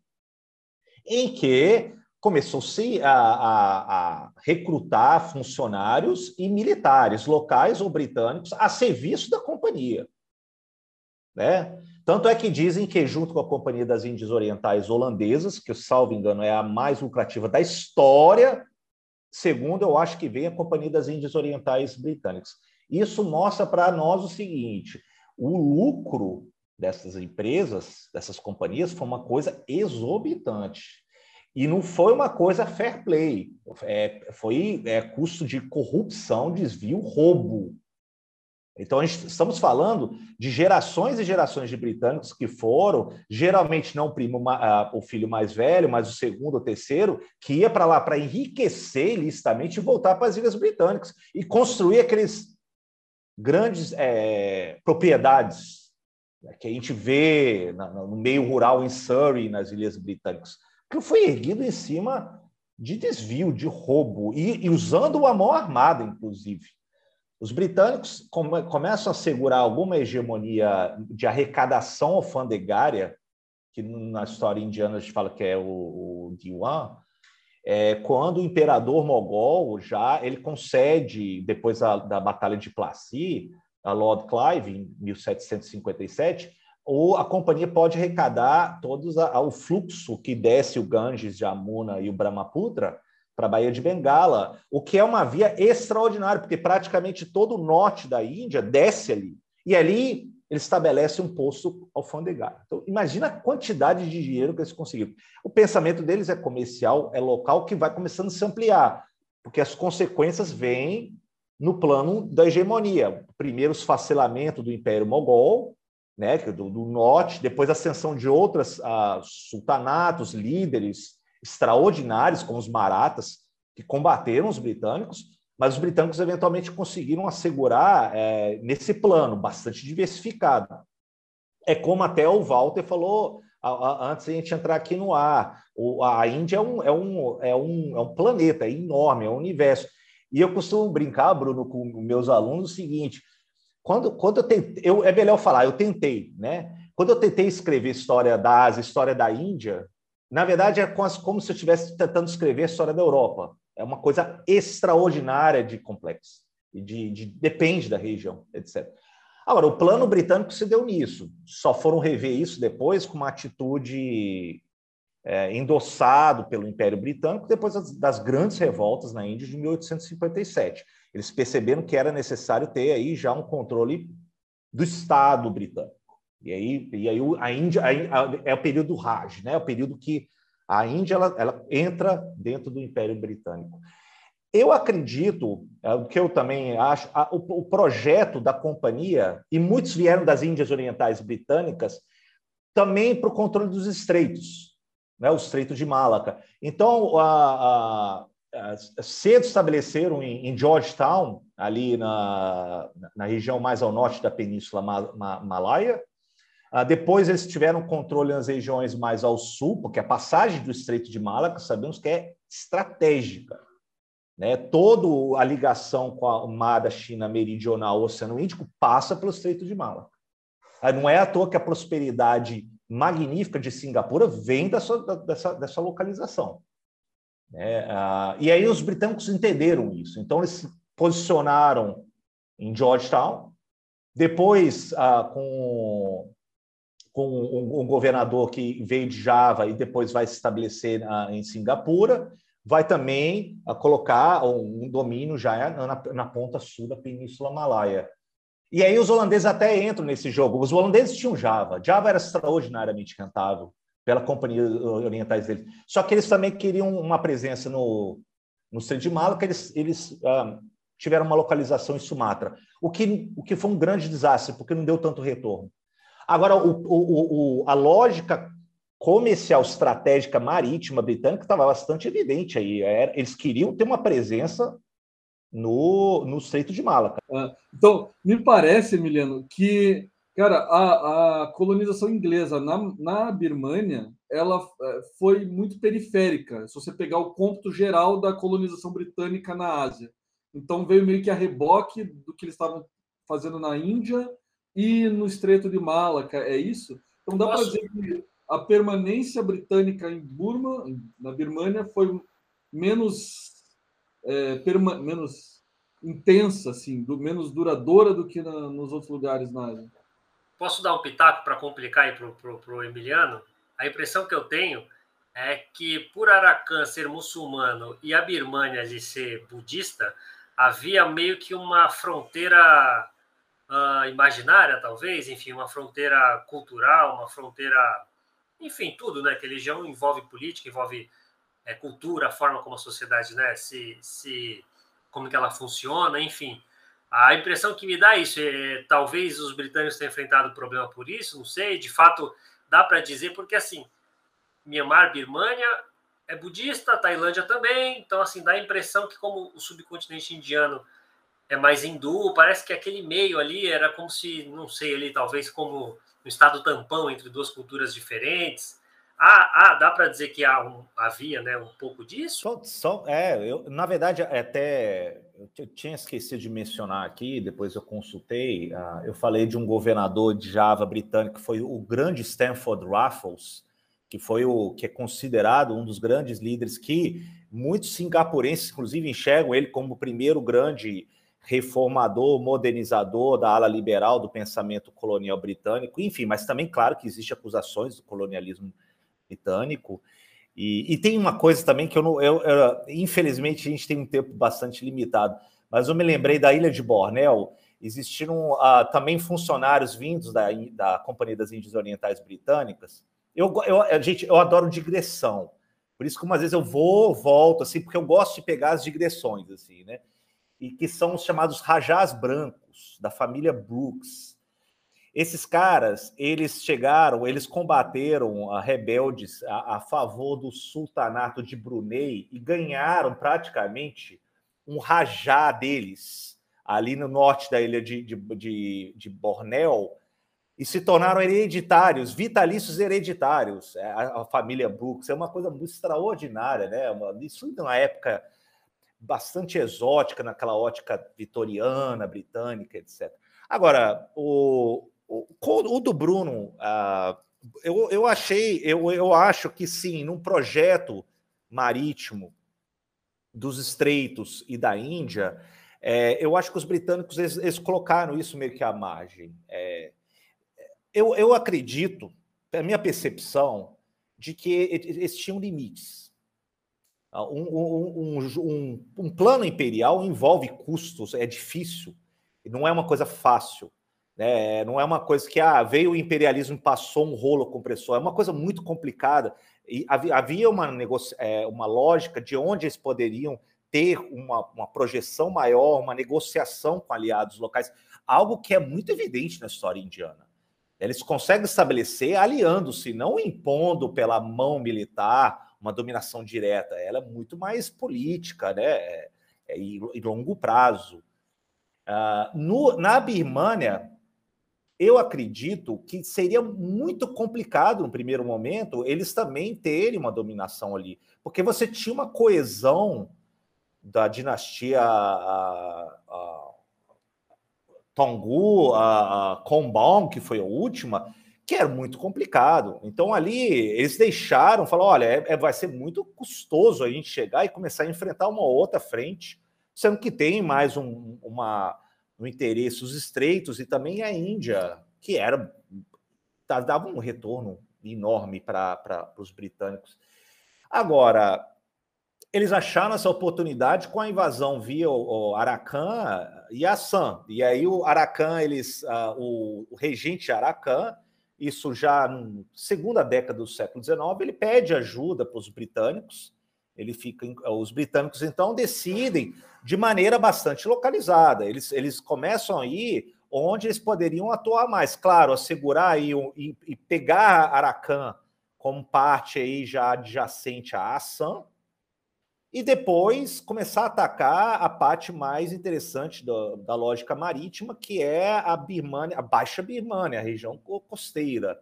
C: em que começou-se a, a, a, recrutar funcionários e militares locais ou britânicos a serviço da companhia. Né? Tanto é que dizem que, junto com a Companhia das Índias Orientais Holandesas, que, salvo engano, é a mais lucrativa da história Segundo, eu acho que vem a Companhia das Índias Orientais Britânicas. Isso mostra para nós o seguinte: o lucro dessas empresas, dessas companhias, foi uma coisa exorbitante. E não foi uma coisa fair play, é, foi é, custo de corrupção, desvio, roubo. Então, estamos falando de gerações e gerações de britânicos que foram, geralmente não o, primo, o filho mais velho, mas o segundo ou terceiro, que ia para lá para enriquecer ilicitamente e voltar para as Ilhas Britânicas e construir aqueles grandes é, propriedades né, que a gente vê no meio rural em Surrey, nas Ilhas Britânicas, que foi erguido em cima de desvio, de roubo, e, e usando a mão armada, inclusive. Os britânicos come, começam a segurar alguma hegemonia de arrecadação alfandegária, que na história indiana a gente fala que é o, o Diwan, é, quando o imperador mogol já ele concede, depois da, Batalha de Plassey, a Lord Clive, em 1757, ou a companhia pode arrecadar todos a, o fluxo que desce o Ganges, Jamuna e o Brahmaputra para a Baía de Bengala, o que é uma via extraordinária, porque praticamente todo o norte da Índia desce ali. E ali ele estabelece um posto alfandegário. Então, imagina a quantidade de dinheiro que eles conseguiram. O pensamento deles é comercial, é local, que vai começando a se ampliar, porque as consequências vêm no plano da hegemonia. Primeiro, os facelamento do Império Mogol, né, do, do norte, depois a ascensão de outros uh, sultanatos, líderes extraordinários, como os maratas, que combateram os britânicos, mas os britânicos eventualmente conseguiram assegurar é, nesse plano, bastante diversificado. É como até o Walter falou a, a, antes de a gente entrar aqui no ar. O, a Índia é um, é, um, é, um, é um planeta, é enorme, é um universo. E eu costumo brincar, Bruno, com meus alunos o seguinte: quando, quando eu tentei, eu, é melhor falar, eu tentei, né? Quando eu tentei escrever história da Ásia, história da Índia, na verdade é como se eu estivesse tentando escrever a história da Europa. É uma coisa extraordinária de complexo. E de, de, depende da região, etc. Agora, o plano britânico se deu nisso. Só foram rever isso depois com uma atitude é, endossado pelo Império Britânico depois das, das, grandes revoltas na Índia de 1857. Eles perceberam que era necessário ter aí já um controle do Estado britânico. E aí, e aí a Índia a, a, é o período Raj, né? É o período que a Índia ela, ela entra dentro do Império Britânico. Eu acredito, é, o que eu também acho, a, o, o, projeto da companhia, e muitos vieram das Índias Orientais Britânicas, também para o controle dos estreitos, né, o Estreito de Malaca. Então, a, cedo estabeleceram em, em, Georgetown, ali na, na região mais ao norte da Península Malaya. Uh, depois eles tiveram controle nas regiões mais ao sul, porque a passagem do Estreito de Malaca sabemos que é estratégica. Né? Toda a ligação com o mar da China meridional, o Oceano Índico, passa pelo Estreito de Malaca. Não é à toa que a prosperidade magnífica de Singapura vem dessa, dessa, dessa localização. Né? Ah, e aí os britânicos entenderam isso. Então, eles se posicionaram em Georgetown. Depois, ah, com, com um, um, governador que veio de Java e depois vai se estabelecer ah, em Singapura, vai também ah, colocar um, um, domínio já na, na ponta sul da Península Malaia. E aí os holandeses até entram nesse jogo. Os holandeses tinham Java. Java era extraordinariamente rentável pela companhia orientais deles. Só que eles também queriam uma presença no, no Estreito de Malaca, eles, eles ah, tiveram uma localização em Sumatra, o que, o que foi um grande desastre, porque não deu tanto retorno. Agora, o, o, o, a lógica comercial estratégica marítima britânica estava bastante evidente aí. Era, eles queriam ter uma presença no, no Estreito de Malaca.
D: Ah, então, me parece, Emiliano, que Cara, a, a colonização inglesa na, na Birmânia ela é, foi muito periférica. Se você pegar o cômputo geral da colonização britânica na Ásia, então veio meio que a reboque do que eles estavam fazendo na Índia e no Estreito de Malaca. É isso? Então dá para dizer que a permanência britânica em Burma, na Birmânia, foi menos é, perma, menos intensa, assim, do, menos duradoura do que na, nos outros lugares na Ásia.
B: Posso dar um pitaco para complicar aí para o Emiliano? A impressão que eu tenho é que por Arakan ser muçulmano e a Birmânia ali ser budista, havia meio que uma fronteira uh, imaginária, talvez, enfim, uma fronteira cultural, uma fronteira, enfim, tudo, né? Que religião envolve política, envolve é, cultura, a forma como a sociedade, né, se, se, como que ela funciona, enfim. A impressão que me dá é isso, é, talvez os britânicos tenham enfrentado o problema por isso, não sei, de fato dá para dizer, porque assim, Myanmar, Birmânia é budista, Tailândia também, então assim, dá a impressão que como o subcontinente indiano é mais hindu, parece que aquele meio ali era como se, não sei, ali talvez como um estado tampão entre duas culturas diferentes. Ah, ah dá para dizer que há um, havia né, um pouco disso?
C: Só, só, é, eu, na verdade, até eu tinha esquecido de mencionar aqui, depois eu consultei, uh, eu falei de um governador de Java britânico, que foi o grande Stanford Raffles, que foi o que é considerado um dos grandes líderes que muitos singapurenses, inclusive, enxergam ele como o primeiro grande reformador, modernizador da ala liberal do pensamento colonial britânico, enfim, mas também, claro, que existe acusações do colonialismo britânico. E, e tem uma coisa também que eu não. Eu, eu, infelizmente, a gente tem um tempo bastante limitado, mas eu me lembrei da ilha de Bornéu. Existiram uh, também funcionários vindos da, da Companhia das Índias Orientais Britânicas. Eu, eu, gente, eu adoro digressão. Por isso que umas vezes eu vou, volto, assim, porque eu gosto de pegar as digressões, assim, né? E que são os chamados rajás brancos, da família Brooks. Esses caras, eles chegaram, eles combateram a rebeldes a, a, favor do sultanato de Brunei e ganharam praticamente um rajá deles ali no norte da ilha de, de, de, de Bornéu e se tornaram hereditários, vitalícios hereditários. É, a, a, família Brooks é uma coisa muito extraordinária, né? Isso na época bastante exótica naquela ótica vitoriana, britânica, etc. Agora, o, o, o do Bruno, uh, eu, eu achei, eu, eu acho que sim, num projeto marítimo dos estreitos e da Índia, é, eu acho que os britânicos eles, eles, colocaram isso meio que à margem. É, eu, eu acredito, a minha percepção, de que eles tinham limites um, um, um, um, plano imperial envolve custos, é difícil, não é uma coisa fácil. Né? Não é uma coisa que ah, veio o imperialismo e passou um rolo compressor, é uma coisa muito complicada. E havia uma. É, uma lógica de onde eles poderiam ter uma, uma projeção maior, uma negociação com aliados locais, algo que é muito evidente na história indiana. Eles conseguem estabelecer aliando-se, não impondo pela mão militar uma dominação direta, ela é muito mais política, né? É, é, e, e longo prazo. Uh, no, na Birmânia, eu acredito que seria muito complicado no primeiro momento eles também terem uma dominação ali, porque você tinha uma coesão da dinastia a, a, Tongu, a, a que foi a última, que era muito complicado. Então ali eles deixaram, falaram, olha, é, é, vai ser muito custoso a gente chegar e começar a enfrentar uma outra frente, sendo que tem mais um, uma, um interesse os estreitos e também a Índia, que era dava um retorno enorme para os britânicos. Agora, eles acharam essa oportunidade com a invasão via o, o Arakan e Assam. E aí o Arakan, eles, uh, o, o regente Arakan, isso já na segunda década do século XIX, ele pede ajuda para os britânicos. Ele fica, os britânicos então decidem de maneira bastante localizada. Eles, eles começam aí onde eles poderiam atuar mais, claro, assegurar aí e, e pegar Arakan como parte aí já adjacente à Assam, e depois começar a atacar a parte mais interessante da, da lógica marítima, que é a Birmania, a Baixa Birmania, a região costeira.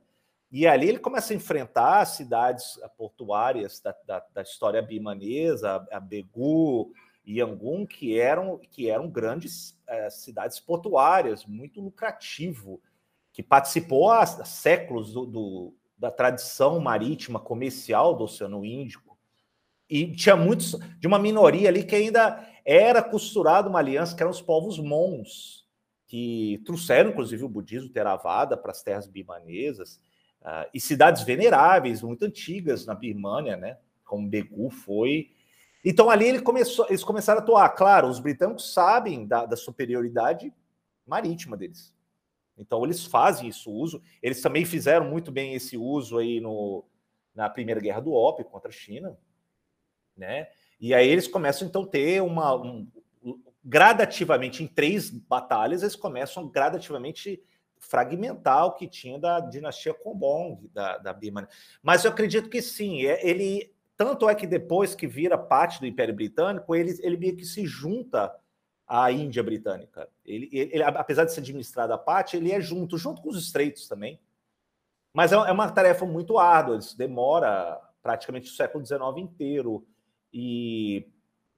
C: E ali ele começa a enfrentar cidades portuárias da, da, da história birmanesa, a Begu e Yangon, que eram, que eram grandes é, cidades portuárias, muito lucrativo, que participou há séculos do, do, da tradição marítima comercial do Oceano Índico e tinha muitos de uma minoria ali que ainda era costurada uma aliança, que eram os povos Mons, que trouxeram, inclusive, o budismo Theravada para as terras bimanesas. uh, e cidades veneráveis, muito antigas na Birmânia, né? Como Begu foi. Então ali ele começou, eles começaram a atuar. Claro, os britânicos sabem da, da superioridade marítima deles. Então eles fazem isso uso. Eles também fizeram muito bem esse uso aí no, na primeira guerra do ópio contra a China, né? E aí eles começam então a ter uma um, gradativamente em três batalhas eles começam gradativamente fragmentar o que tinha da dinastia Kombong da, da Birmania. Mas eu acredito que sim, é, ele tanto é que depois que vira parte do Império Britânico, ele, ele meio que se junta à Índia Britânica. Ele, ele, apesar de ser administrado à parte, ele é junto, junto com os estreitos também. Mas é, é uma tarefa muito árdua, isso demora praticamente o século XIX inteiro. E,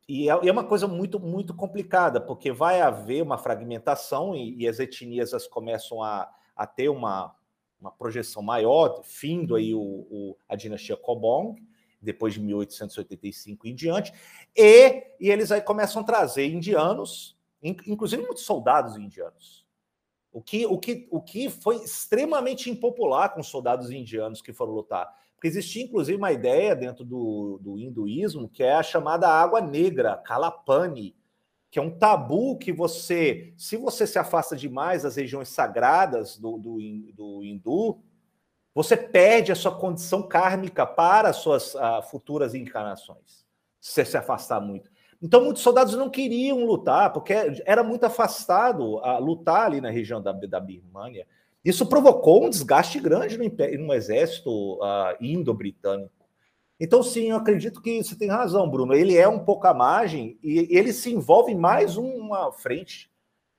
C: e é, é uma coisa muito, muito complicada, porque vai haver uma fragmentação e, e as etnias as começam a, a ter uma, uma projeção maior, findo aí o, o, a dinastia Kobong, depois de 1885 em diante, e, e eles aí começam a trazer indianos, inclusive muitos soldados indianos. O que, o, que, o que foi extremamente impopular com os soldados indianos que foram lutar. Porque existia, inclusive, uma ideia dentro do, do hinduísmo que é a chamada água negra, Kalapani, que é um tabu que você, se você se afasta demais das regiões sagradas do, do, do hindu, você perde a sua condição kármica para as suas uh, futuras encarnações, se você se afastar muito. Então, muitos soldados não queriam lutar, porque era muito afastado a lutar ali na região da, da Birmânia. Isso provocou um desgaste grande no, no exército uh, indo-britânico. Então, sim, eu acredito que você tem razão, Bruno. Ele é um pouco à margem e ele se envolve em mais uma frente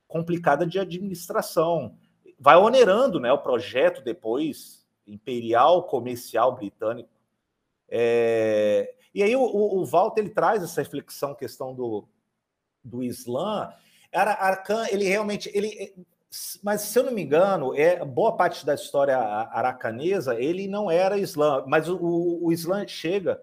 C: complicada de administração. Vai onerando né, o projeto depois, imperial, comercial britânico. É... E aí o, o, Walter ele traz essa reflexão, questão do, do Islã. Arcan, ele realmente, ele, mas se eu não me engano, é boa parte da história aracanesa, ele não era Islã, mas o, o Islã chega,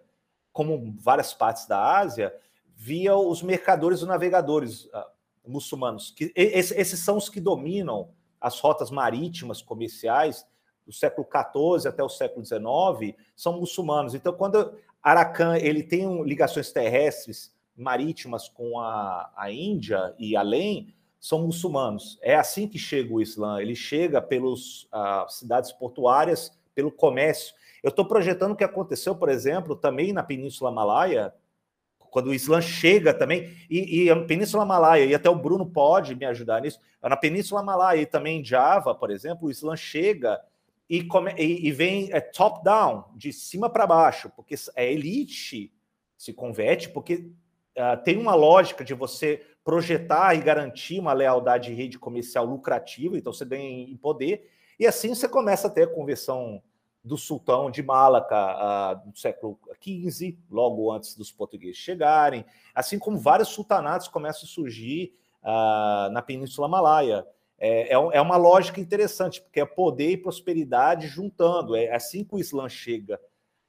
C: como várias partes da Ásia, via os mercadores e navegadores uh, muçulmanos. Que esses, são os que dominam as rotas marítimas comerciais do século XIV até o século XIX são muçulmanos. Então, quando Arakan ele tem ligações terrestres marítimas com a, a Índia e além, são muçulmanos. É assim que chega o Islã. Ele chega pelas uh, cidades portuárias, pelo comércio. Eu estou projetando o que aconteceu, por exemplo, também na Península Malaya, quando o Islã chega também, e, e, a Península Malaya, e até o Bruno pode me ajudar nisso, na Península Malaya e também em Java, por exemplo, o Islã chega e, come, e, e vem é, top-down, de cima para baixo, porque a elite se converte, porque uh, tem uma lógica de você projetar e garantir uma lealdade de rede comercial lucrativa, então você ganha em poder, e assim você começa a ter a conversão do sultão de Malaca uh, século XV, logo antes dos portugueses chegarem, assim como vários sultanatos começam a surgir uh, na Península Malaia. É, é, é, uma lógica interessante, porque é poder e prosperidade juntando. É assim que o Islã chega.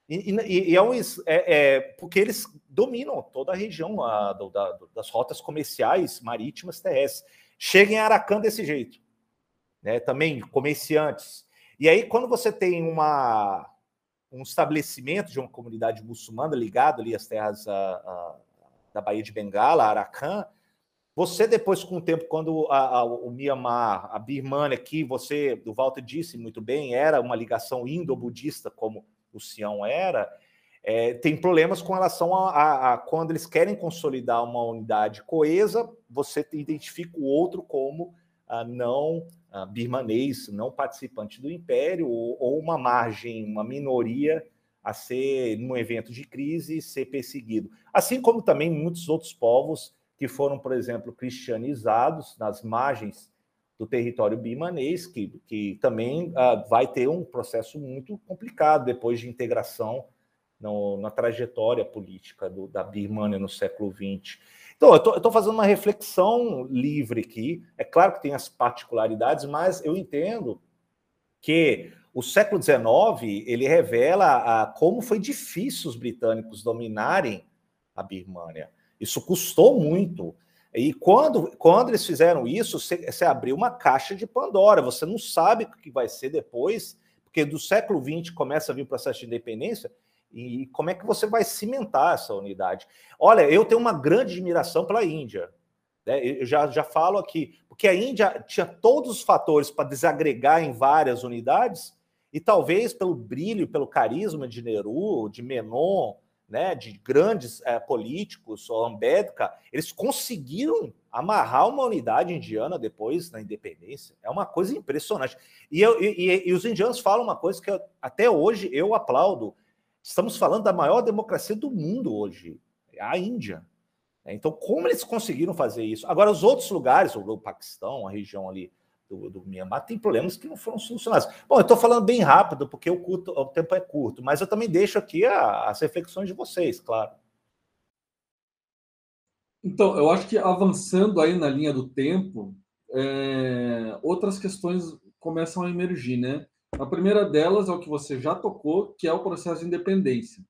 C: E, e, e é, um, é, é, porque eles dominam toda a região a, do, da, das rotas comerciais marítimas terrestres. Chega em Aracan desse jeito. Né? Também comerciantes. E aí, quando você tem uma, um estabelecimento de uma comunidade muçulmana ligado ali às terras a, a, da Baía de Bengala, Aracan, você, depois, com o tempo, quando a, o Myanmar, a Birmania, que você, o Walter disse muito bem, era uma ligação indo-budista, como o Sião era, é, tem problemas com relação a, a, a, quando eles querem consolidar uma unidade coesa, você identifica o outro como a não a birmanês, não participante do império, ou, ou, uma margem, uma minoria a ser, num evento de crise, ser perseguido. Assim como também muitos outros povos que foram, por exemplo, cristianizados nas margens do território bimanês, que, que também uh, vai ter um processo muito complicado depois de integração no, na trajetória política do, da Birmania no século XX. Então, eu estou fazendo uma reflexão livre aqui. É claro que tem as particularidades, mas eu entendo que o século XIX ele revela a, como foi difícil os britânicos dominarem a Birmania. Isso custou muito. E quando, quando eles fizeram isso, você, você abriu uma caixa de Pandora. Você não sabe o que vai ser depois, Porque do século XX começa a vir o processo de independência, e como é que você vai cimentar essa unidade? Olha, eu tenho uma grande admiração pela Índia. Né? Eu já, já falo aqui, porque a Índia tinha todos os fatores para desagregar em várias unidades, e talvez pelo brilho, pelo carisma de Nehru, de Menon, né, de grandes é, políticos, ou Ambedkar, eles conseguiram amarrar uma unidade indiana depois na independência. É uma coisa impressionante. E, eu, e, e os indianos falam uma coisa que eu, até hoje eu aplaudo. Estamos falando da maior democracia do mundo hoje, a Índia. Então, como eles conseguiram fazer isso? Agora, os outros lugares, o Paquistão, a região ali do, do Mianmar, tem problemas que não foram solucionados. Bom, eu estou falando bem rápido, porque o, curto, o, tempo é curto, mas eu também deixo aqui a, as reflexões de vocês, claro.
D: Então, eu acho que avançando aí na linha do tempo, é, outras questões começam a emergir, né? A primeira delas é o que você já tocou, que é o processo de independência.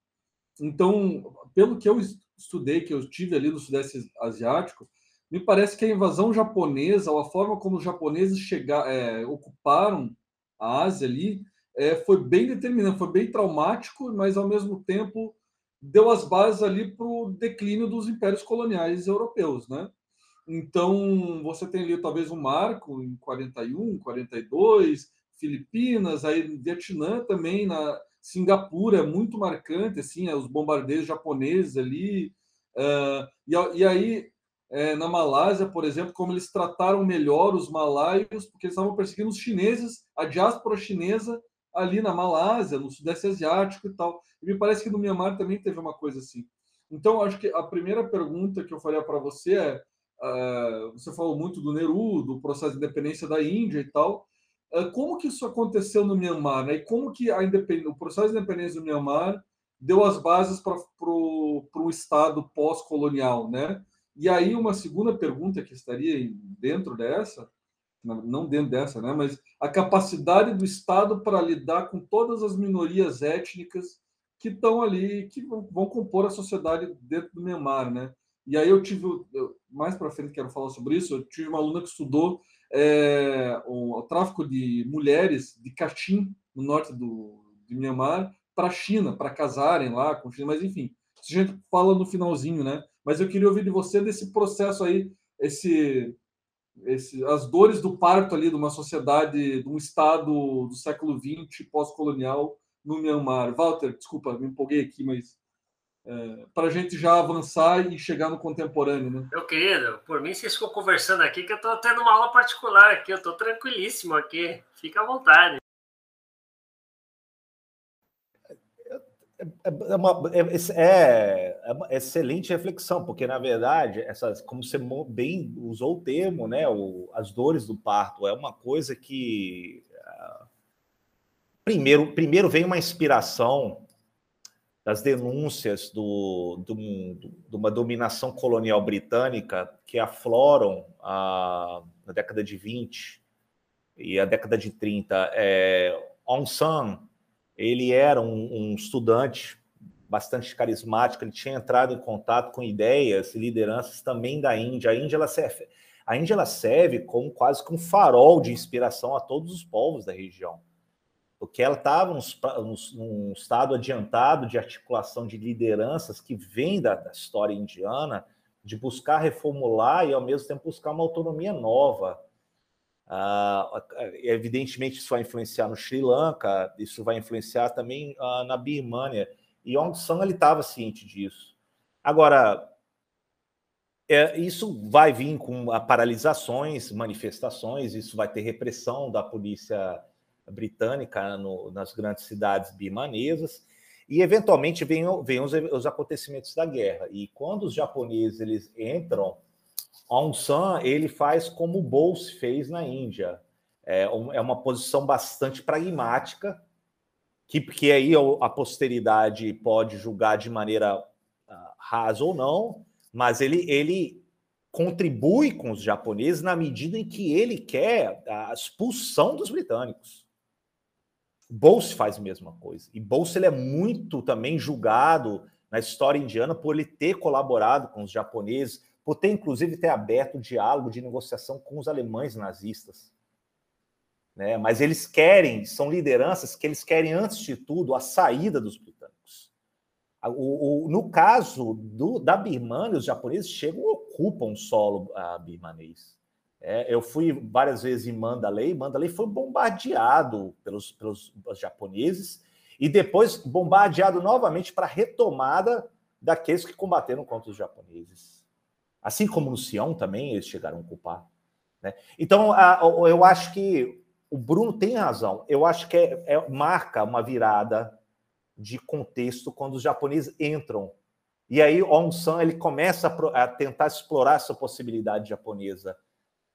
D: Então, pelo que eu estudei, que eu tive ali no Sudeste Asiático, me parece que a invasão japonesa, ou a forma como os japoneses chegar, é, ocuparam a Ásia ali, é, foi bem determinante, foi bem traumático, mas ao mesmo tempo deu as bases ali para o declínio dos impérios coloniais europeus, né? Então, você tem ali talvez um marco em 41, 42, Filipinas, aí Vietnã também, na Singapura é muito marcante, assim, é os bombardeios japoneses ali. Uh, e, e aí é, na Malásia, por exemplo, como eles trataram melhor os malaios, porque eles estavam perseguindo os chineses, a diáspora chinesa ali na Malásia, no Sudeste Asiático e tal. E me parece que no Myanmar também teve uma coisa assim. Então, acho que a primeira pergunta que eu faria para você é: uh, você falou muito do Nehru, do processo de independência da Índia e tal. Uh, como que isso aconteceu no Myanmar? Né? E como que a o processo de independência do Myanmar deu as bases para o Estado pós-colonial, né? E aí, uma segunda pergunta que estaria dentro dessa, não dentro dessa, né, mas a capacidade do Estado para lidar com todas as minorias étnicas que estão ali, que vão compor a sociedade dentro do Myanmar, né? E aí eu tive, eu, mais para frente quero falar sobre isso, eu tive uma aluna que estudou é, o, o, tráfico de mulheres de Kachin, no norte do, de Myanmar, para a China, para casarem lá com China, mas enfim, a gente fala no finalzinho, né? Mas eu queria ouvir de você desse processo aí, esse, esse, as dores do parto ali de uma sociedade, de um Estado do século XX pós-colonial no Myanmar. Walter, desculpa, me empolguei aqui, mas é, para a gente já avançar e chegar no contemporâneo, né?
B: Meu querido, por mim vocês ficam conversando aqui que eu estou tendo uma aula particular aqui, eu estou tranquilíssimo aqui, fica à vontade.
C: É, é, uma, é, é, é, uma excelente reflexão, porque na verdade, essas, como você bem usou o termo, né, o, as dores do parto, é uma coisa que uh, primeiro, primeiro vem uma inspiração das denúncias do, do, de uma dominação colonial britânica que afloram uh, na década de 20 e a década de 30. É, Aung San ele era um, um, estudante bastante carismático, ele tinha entrado em contato com ideias e lideranças também da Índia. A Índia ela serve, a Índia ela serve como quase que um farol de inspiração a todos os povos da região, porque ela estava num, estado adiantado de articulação de lideranças que vem da, da história indiana, de buscar reformular e ao mesmo tempo buscar uma autonomia nova Uh, evidentemente, isso vai influenciar no Sri Lanka, isso vai influenciar também uh, na Birmânia. E Aung San estava ciente disso. Agora, é, isso vai vir com paralisações, manifestações, isso vai ter repressão da polícia britânica no, nas grandes cidades birmanesas, e eventualmente vem, vem os, os acontecimentos da guerra. E quando os japoneses eles entram Aung San ele faz como o Bose fez na Índia. É, é uma posição bastante pragmática, que, que aí a posteridade pode julgar de maneira uh, rasa ou não, mas ele, ele contribui com os japoneses na medida em que ele quer a expulsão dos britânicos. Bose faz a mesma coisa. E Bose ele é muito também julgado na história indiana por ele ter colaborado com os japoneses por ter, inclusive, ter aberto o diálogo de negociação com os alemães nazistas. né? Mas eles querem, são lideranças que eles querem, antes de tudo, a saída dos britânicos. O, o, no caso do, da Birmania, os japoneses chegam e ocupam o solo uh, birmanês. É, eu fui várias vezes em Mandalay. Mandalay foi bombardeado pelos, pelos japoneses e depois bombardeado novamente para retomada daqueles que combateram contra os japoneses. Assim como no Sião também eles chegaram a ocupar. Né? Então, a, eu acho que o Bruno tem razão. Eu acho que é, é, marca uma virada de contexto quando os japoneses entram. E aí Aung San ele começa a, a tentar explorar essa possibilidade japonesa.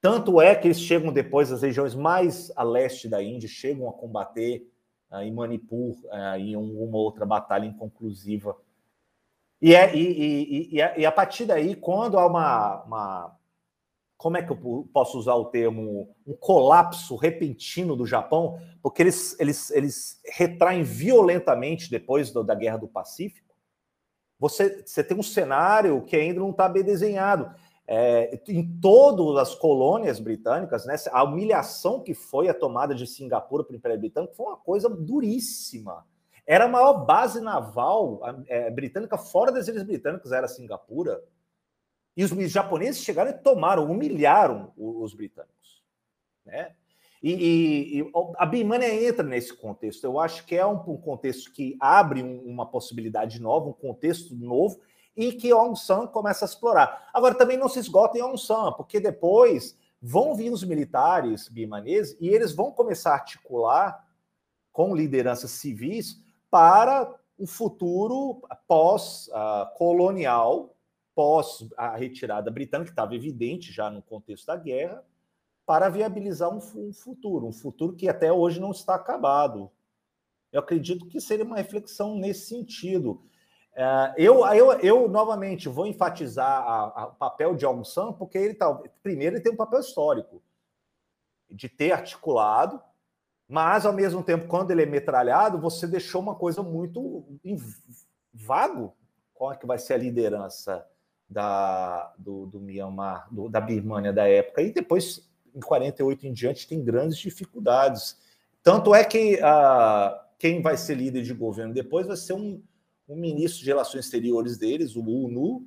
C: Tanto é que eles chegam depois às regiões mais a leste da Índia, chegam a combater uh, em Manipur uh, em uma outra batalha inconclusiva. E, é, e, e, e, e a partir daí, quando há uma, uma como é que eu posso usar o termo, um colapso repentino do Japão, porque eles, eles, eles retraem violentamente depois do, da Guerra do Pacífico. Você, você tem um cenário que ainda não está bem desenhado. É, em todas as colônias britânicas, né, a humilhação que foi a tomada de Singapura para o Império Britânico foi uma coisa duríssima. Era a maior base naval é, britânica fora das Ilhas Britânicas, era Singapura. E os japoneses chegaram e tomaram, humilharam os britânicos. Né? E, e, e a Birmania entra nesse contexto. Eu acho que é um, um contexto que abre um, uma possibilidade nova, um contexto novo, e que Aung San começa a explorar. Agora, também não se esgota em Aung San, porque depois vão vir os militares birmaneses e eles vão começar a articular com lideranças civis para o futuro pós-colonial pós a retirada britânica, que estava evidente já no contexto da guerra, para viabilizar um, um, futuro, um futuro que até hoje não está acabado. Eu acredito que seria uma reflexão nesse sentido. É, eu, eu, eu, novamente, vou enfatizar o papel de Aung San, porque ele tá, primeiro ele tem um papel histórico de ter articulado, mas ao mesmo tempo, quando ele é metralhado, você deixou uma coisa muito vago. Qual é que vai ser a liderança? da, do, do Myanmar, do, da Birmania da época, e depois, em 48 em diante, tem grandes dificuldades. Tanto é que uh, quem vai ser líder de governo depois vai ser um, um ministro de Relações Exteriores deles, o UNU,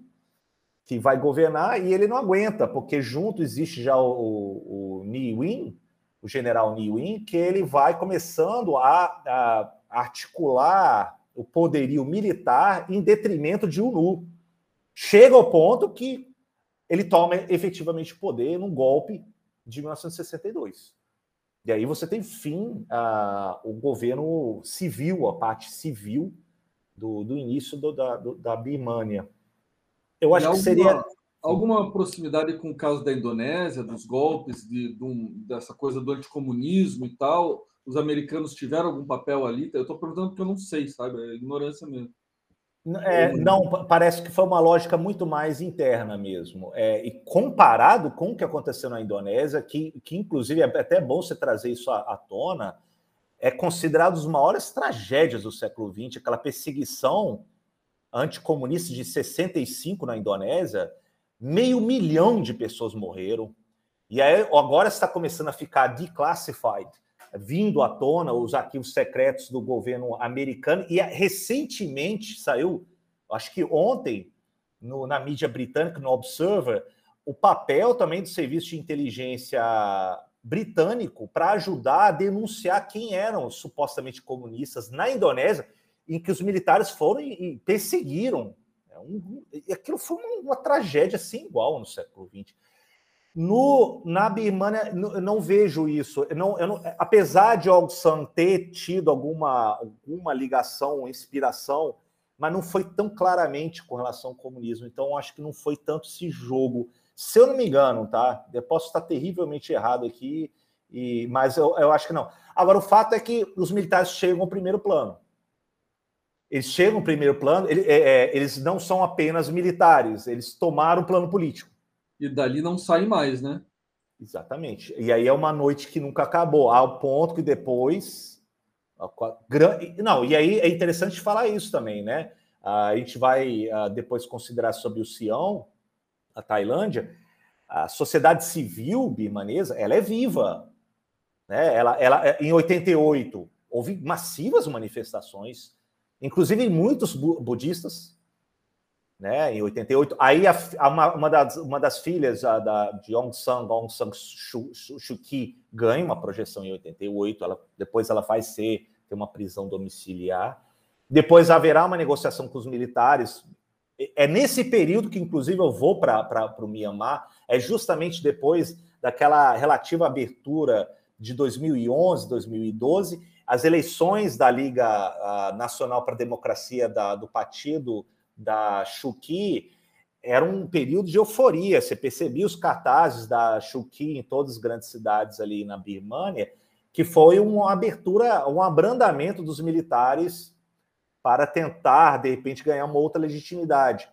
C: que vai governar, e ele não aguenta, porque junto existe já o, o, o Ni Win, o general Ni Win, que ele vai começando a, a articular o poderio militar em detrimento de UNU chega ao ponto que ele toma efetivamente poder num golpe de 1962. E aí você tem fim uh, o governo civil, a parte civil do, do início do, da, do, da Birmania. Eu acho alguma, que seria.
D: Alguma proximidade com o caso da Indonésia, dos golpes, de, de um, dessa coisa do anticomunismo e tal? Os americanos tiveram algum papel ali? Eu estou perguntando porque eu não sei, sabe? É ignorância mesmo.
C: É, não, parece que foi uma lógica muito mais interna mesmo. É, e comparado com o que aconteceu na Indonésia, que, que inclusive é até bom você trazer isso à, à tona, é considerado as maiores tragédias do século XX, aquela perseguição anticomunista de 65 na Indonésia, meio milhão de pessoas morreram. E aí agora está começando a ficar declassified vindo à tona os arquivos secretos do governo americano e recentemente saiu, acho que ontem, no, na mídia britânica, no Observer, o papel também do serviço de inteligência britânico para ajudar a denunciar quem eram supostamente comunistas na Indonésia, em que os militares foram e perseguiram. É aquilo foi uma, uma tragédia sem igual no século XX. No, na Birmania, eu não vejo isso. Eu não, eu não, apesar de Aung San ter tido alguma, alguma ligação, inspiração, mas não foi tão claramente com relação ao comunismo. Então, acho que não foi tanto esse jogo. Se eu não me engano, tá? Eu posso estar terrivelmente errado aqui, e, mas eu, eu acho que não. Agora, o fato é que os militares chegam ao primeiro plano. Eles chegam ao primeiro plano, ele, é, é, eles não são apenas militares, eles tomaram o plano político
D: e dali não sai mais, né?
C: Exatamente. E aí é uma noite que nunca acabou, ao ponto que depois. Não, e aí é interessante falar isso também, né? A gente vai depois considerar sobre o Sião, a Tailândia, a sociedade civil birmanesa, ela é viva. Né? Ela, ela, em 88, houve massivas manifestações, inclusive muitos budistas, né, em 88. Aí a, uma, uma, das, uma das filhas a, da, de Aung San, Aung San Suu, Kyi, ganha uma projeção em 88. Ela, depois ela vai ser ter uma prisão domiciliar. Depois haverá uma negociação com os militares. É nesse período que, inclusive, eu vou para o Myanmar. É justamente depois daquela relativa abertura de 2011, 2012, as eleições da Liga Nacional para a Democracia da, do partido da Chuki era um período de euforia. Você percebia os cartazes da Chuki em todas as grandes cidades ali na Birmânia, que foi uma abertura, um abrandamento dos militares para tentar, de repente, ganhar uma outra legitimidade.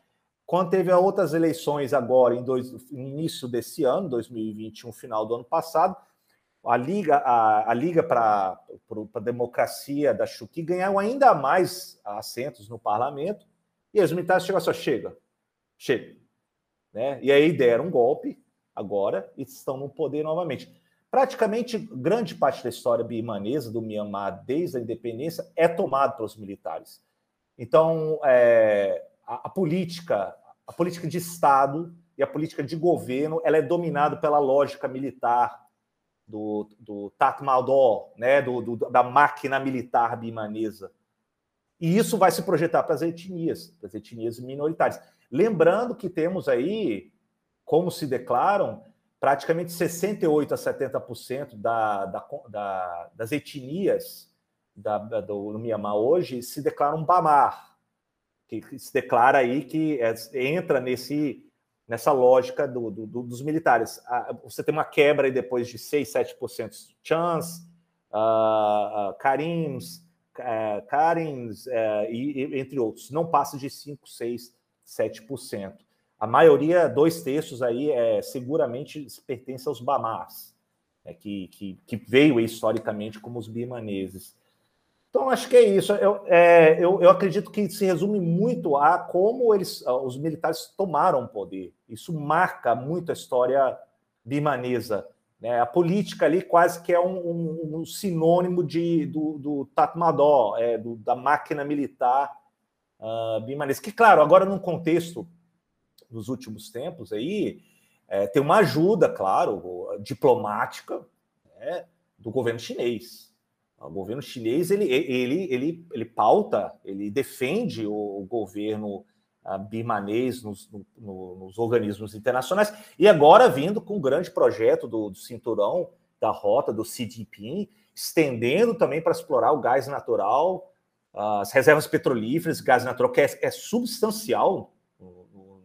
C: Quando teve outras eleições agora, em dois, início desse ano, 2021, final do ano passado, a Liga, a, a Liga para a Democracia da Chuki ganhou ainda mais assentos no parlamento, e os militares chegam só chega, chega. Né? E aí deram um golpe agora e estão no poder novamente. Praticamente grande parte da história birmanesa do Myanmar desde a independência é tomada pelos militares. Então, é, a, a, política, a política de Estado e a política de governo, ela é dominada pela lógica militar do, do Tatmadaw, né, do, do, da máquina militar birmanesa. E isso vai se projetar para as etnias, para as etnias minoritárias. Lembrando que temos aí, como se declaram, praticamente 68% a 70% da, da, da, das etnias da, do no Mianmar hoje se declaram Bamar, que, que se declara aí que é, entra nesse, nessa lógica do, do, do, dos militares. você tem uma quebra aí depois de 6, 7% Chans, uh, uh, Karims, é, Karens, é, e, entre outros, não passa de 5, 6, 7%. A maioria, dois terços aí, é, seguramente pertence aos Bamás, é, que, que, que, veio historicamente como os birmaneses. Então, acho que é isso. Eu, é, eu, eu, acredito que se resume muito a como eles, os militares tomaram o poder. Isso marca muito a história birmanesa né? A política ali quase que é um, um, um sinônimo de, do, do Tatmadó, é, do, da máquina militar uh, bimanesa. Que, claro, agora num contexto nos últimos tempos aí, é, tem uma ajuda, claro, diplomática né, do governo chinês. O governo chinês ele, ele, ele, ele pauta, ele defende o governo birmanês nos, no, nos, organismos internacionais, e agora vindo com um grande projeto do, do cinturão da rota do Xi Jinping, estendendo também para explorar o gás natural, as reservas petrolíferas, gás natural, que é, é substancial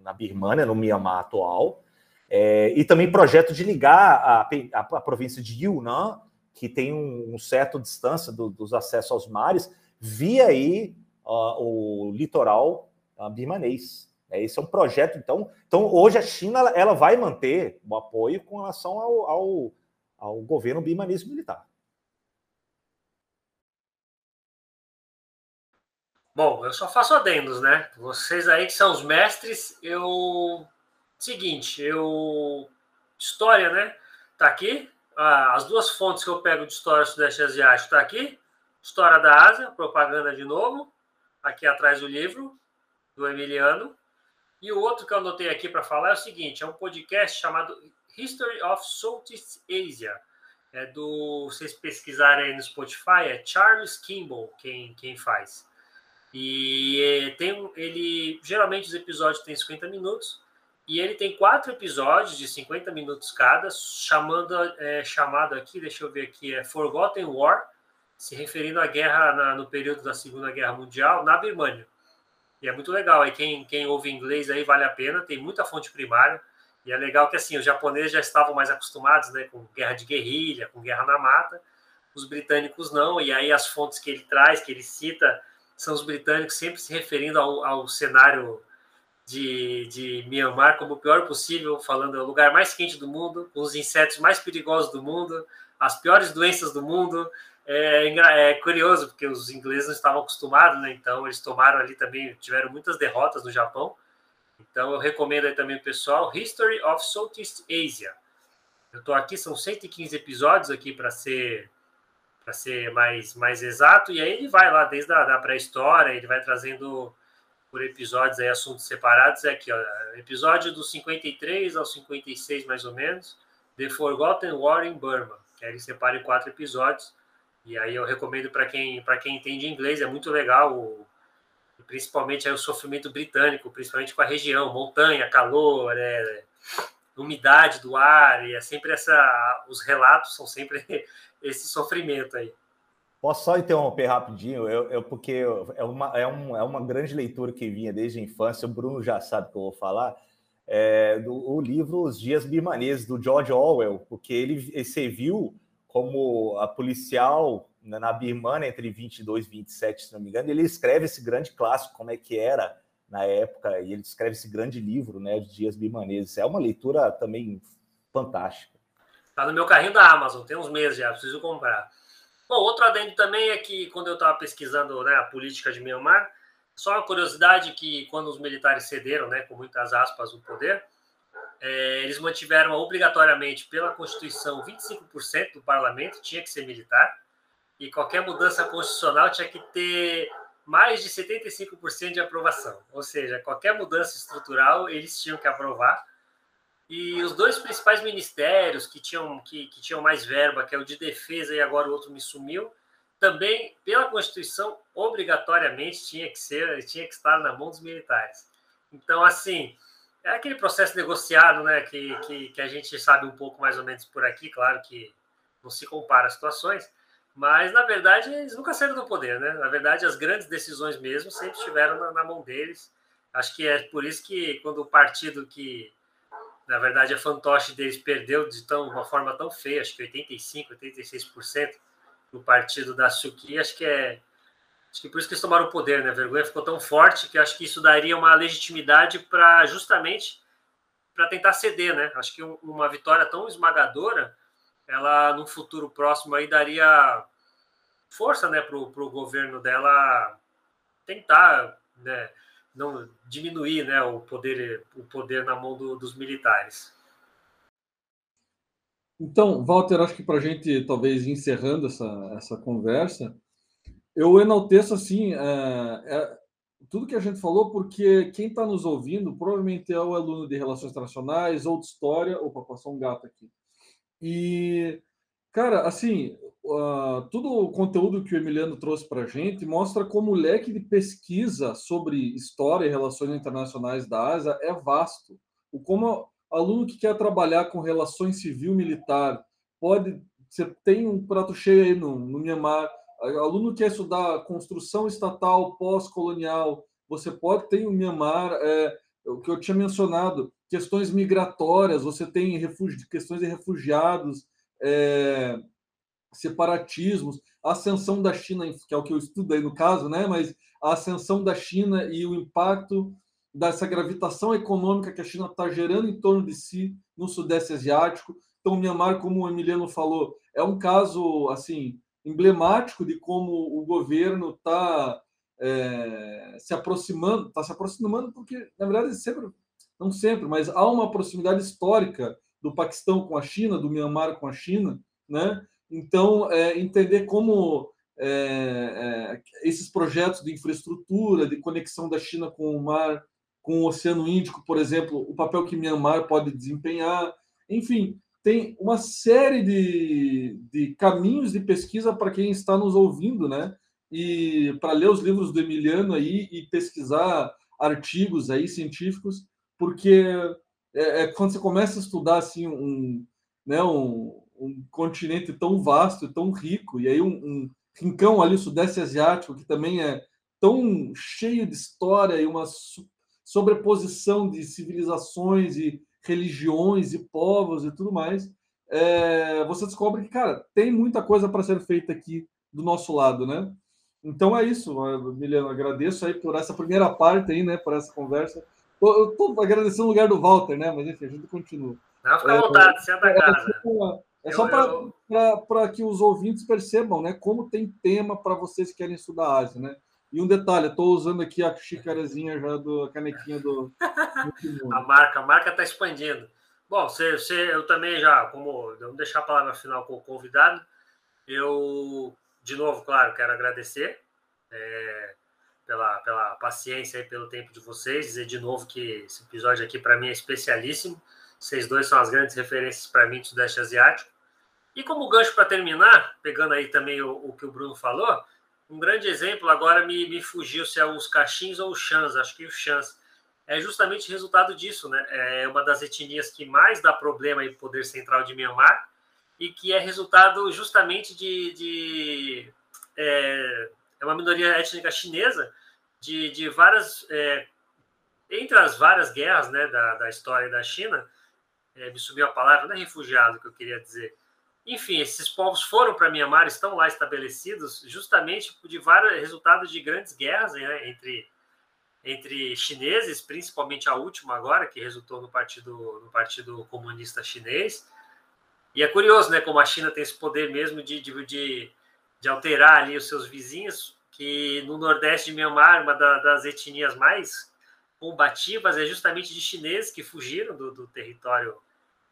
C: na Birmânia, no Myanmar atual, é, e também projeto de ligar a, a, a província de Yunnan, que tem um, um certo distância do, dos acessos aos mares, via aí uh, o litoral birmanês. É, esse é um projeto, então. Então, hoje a China ela vai manter o apoio com relação ao, ao, ao governo birmanês militar.
B: Bom, eu só faço adendos, né? Vocês aí que são os mestres, eu. Seguinte, eu. História, né? Tá aqui. Ah, as duas fontes que eu pego de história sudeste asiático tá aqui. História da Ásia, propaganda de novo. Aqui atrás do livro do Emiliano. E o outro que eu anotei aqui para falar é o seguinte: é um podcast chamado History of Southeast Asia. É do. Vocês pesquisarem aí no Spotify, é Charles Kimball quem, quem faz. E tem ele. Geralmente os episódios têm 50 minutos. E ele tem quatro episódios de 50 minutos cada, chamando, é, chamado aqui, deixa eu ver aqui, é Forgotten War, se referindo à guerra na, no período da Segunda Guerra Mundial na Birmânia. E é muito legal. Aí quem, quem ouve inglês aí vale a pena, tem muita fonte primária. E é legal que assim, os japoneses já estavam mais acostumados né, com guerra de guerrilha, com guerra na mata. Os britânicos não. E aí as fontes que ele traz, que ele cita, são os britânicos sempre se referindo ao, ao cenário de, de Myanmar como o pior possível, falando é o lugar mais quente do mundo, com os insetos mais perigosos do mundo, as piores doenças do mundo, é, é, curioso, porque os ingleses não estavam acostumados, né? Então, eles tomaram ali também, tiveram muitas derrotas no Japão. Então, eu recomendo aí também o pessoal, History of Southeast Asia. Eu estou aqui, são 115 episódios aqui para ser para ser mais, mais exato, e aí ele vai lá desde a da pré-história, ele vai trazendo por episódios aí assuntos separados, é aqui, ó, episódio do 53 ao 56 mais ou menos, The Forgotten War in Burma, que aí ele separa em quatro episódios, e aí eu recomendo para quem quem entende inglês, é muito legal, o, principalmente aí o sofrimento britânico, principalmente com a região, montanha, calor, é, umidade do ar, e é sempre essa. Os relatos são sempre esse sofrimento aí.
C: Posso só interromper rapidinho? Eu, eu porque é uma, é, um, é uma grande leitura que vinha desde a infância, o Bruno já sabe que eu vou falar, é, do o livro Os Dias Birmaneses, do George Orwell, porque ele, ele serviu como a policial na Birmania entre 22 e 27, se não me engano, ele escreve esse grande clássico, como é que era na época, e ele escreve esse grande livro, né, de Dias Birmaneses. É uma leitura também fantástica.
B: Está no meu carrinho da Amazon, tem uns meses já, preciso comprar. Bom, outro adendo também é que quando eu estava pesquisando né, a política de Myanmar, só uma curiosidade que quando os militares cederam, né, com muitas aspas, o poder, é, eles mantiveram obrigatoriamente pela Constituição 25% do parlamento tinha que ser militar e qualquer mudança constitucional tinha que ter mais de 75% de aprovação. Ou seja, qualquer mudança estrutural eles tinham que aprovar. E os dois principais ministérios que tinham, que, que tinham mais verba, que é o de defesa e agora o outro me sumiu, também, pela Constituição, obrigatoriamente tinha que ser, tinha que estar na mão dos militares. Então, assim, é aquele processo negociado, né, que, que, que a gente sabe um pouco mais ou menos por aqui, claro que não se compara as situações, mas, na verdade, eles nunca saíram do poder, né? Na verdade, as grandes decisões mesmo sempre estiveram na, na mão deles. Acho que é por isso que quando o partido que, na verdade, a fantoche deles perdeu de tão, uma forma tão feia, acho que 85%, 86% no partido da Suki, acho que é Acho que por isso que eles tomaram o poder, né? A vergonha ficou tão forte que acho que isso daria uma legitimidade para justamente para tentar ceder, né? Acho que uma vitória tão esmagadora ela no futuro próximo aí daria força né, para o governo dela tentar né, não diminuir né, o poder o poder na mão do, dos militares.
D: Então, Walter, acho que para a gente talvez encerrando essa, essa conversa, eu enalteço assim é, é, tudo que a gente falou, porque quem está nos ouvindo provavelmente é o aluno de Relações Internacionais ou de História. Opa, passou um gato aqui e, cara, assim, uh, todo o conteúdo que o Emiliano trouxe para a gente mostra como o leque de pesquisa sobre história e relações internacionais da Ásia é vasto. O como aluno que quer trabalhar com relações civil-militar pode. Você tem um prato cheio aí no, no Myanmar. Aluno que quer estudar construção estatal pós-colonial, você pode ter o Myanmar, é, o que eu tinha mencionado, questões migratórias, você tem questões de refugiados, é... separatismos, a ascensão da China, que é o que eu estudo aí no caso, né? mas a ascensão da China e o impacto dessa gravitação econômica que a China está gerando em torno de si no Sudeste Asiático. Então, o Myanmar, como o Emiliano falou, é um caso assim emblemático de como o governo está é, se aproximando, está se aproximando porque, na verdade, sempre não sempre, mas há uma proximidade histórica do Paquistão com a China, do Myanmar com a China, né? Então, é, entender como é, é, esses projetos de infraestrutura, de conexão da China com o mar, com o Oceano Índico, por exemplo, o papel que Myanmar pode desempenhar, enfim, tem uma série de, de caminhos de pesquisa para quem está nos ouvindo, né? E para ler os livros do Emiliano aí e pesquisar artigos aí científicos porque é, é, quando você começa a estudar assim um, né, um, um continente tão vasto tão rico, e aí um, um rincão ali, sudeste asiático, que também é tão cheio de história e uma sobreposição de civilizações e religiões e povos e tudo mais, é, você descobre que, cara, tem muita coisa para ser feita aqui do nosso lado, né? Então é isso, Miliano, agradeço aí por essa primeira parte aí, né, por essa conversa. Eu estou agradecendo o lugar do Walter, né? Mas enfim, a gente continua.
B: Não, fica à vontade, senta a casa.
D: É só para que os ouvintes percebam né, como tem tema para vocês que querem estudar a Ásia. Né? E um detalhe, estou usando aqui a xícarazinha já do a canequinha do.
B: a marca, a marca está expandindo. Bom, você, você, eu também já, como vamos deixar a palavra final com o convidado, eu, de novo, claro, quero agradecer é, pela, pela paciência e pelo tempo de vocês, dizer de novo que esse episódio aqui para mim é especialíssimo, vocês dois são as grandes referências para mim do Sudeste Asiático, e como gancho para terminar, pegando aí também o, o, que o Bruno falou, um grande exemplo agora me, me fugiu se é os Caxins ou os Xans, acho que os Xans, é justamente resultado disso, né? É uma das etnias que mais dá problema em poder central de Myanmar e que é resultado justamente de, de é, é, uma minoria étnica chinesa de, de várias é, entre as várias guerras, né, da, da história da China, é, me subiu a palavra, não é refugiado que eu queria dizer. Enfim, esses povos foram para Myanmar, estão lá estabelecidos justamente de vários resultados de grandes guerras né, entre entre chineses, principalmente a última agora, que resultou no Partido, no partido Comunista Chinês. E é curioso, né, como a China tem esse poder mesmo de, de, de alterar ali os seus vizinhos, que no Nordeste de Myanmar, uma da, das etnias mais combativas é justamente de chineses que fugiram do, do território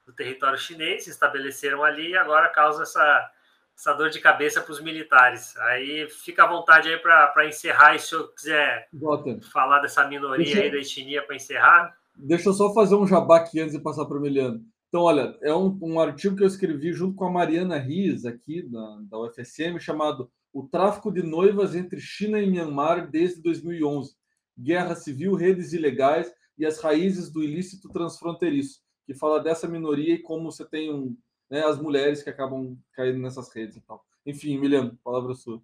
B: do território chinês, se estabeleceram ali e agora causa essa essa dor de cabeça para os militares. Aí fica à vontade aí para encerrar, e se eu quiser Bota. falar dessa minoria deixa, aí da etnia para encerrar.
D: Deixa eu só fazer um jabá aqui antes de passar para o Emiliano. Então, olha, é um, um, artigo que eu escrevi junto com a Mariana Riz, aqui da, da UFSM, chamado O Tráfico de Noivas entre China e Myanmar desde 2011. Guerra Civil, Redes Ilegais e as Raízes do Ilícito Transfronteiriço, que fala dessa minoria e como você tem um, né, as mulheres que acabam caindo nessas redes e tal. Enfim, Miliano, palavra sua.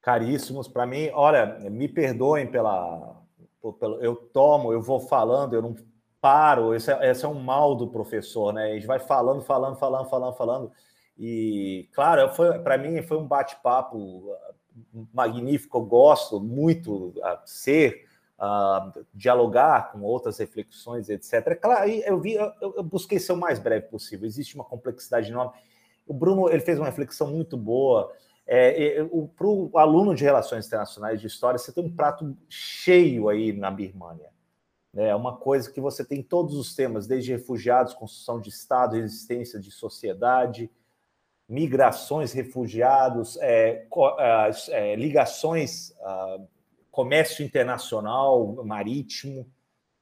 C: Caríssimos, para mim, olha, me perdoem pela, pelo, eu tomo, eu vou falando, eu não paro, esse é, esse é um mal do professor, né? A gente vai falando, falando, falando, falando, falando. E, claro, para mim foi um bate-papo uh, magnífico, eu gosto muito uh, ser uh, dialogar com outras reflexões, etc. Claro, eu vi, eu, eu, busquei ser o mais breve possível. Existe uma complexidade enorme. O Bruno ele fez uma reflexão muito boa. É, Para o aluno de relações internacionais de história, você tem um prato cheio aí na Birmânia. É uma coisa que você tem todos os temas, desde refugiados, construção de Estado, resistência de sociedade, migrações, refugiados, é, é, ligações uh, comércio internacional, marítimo,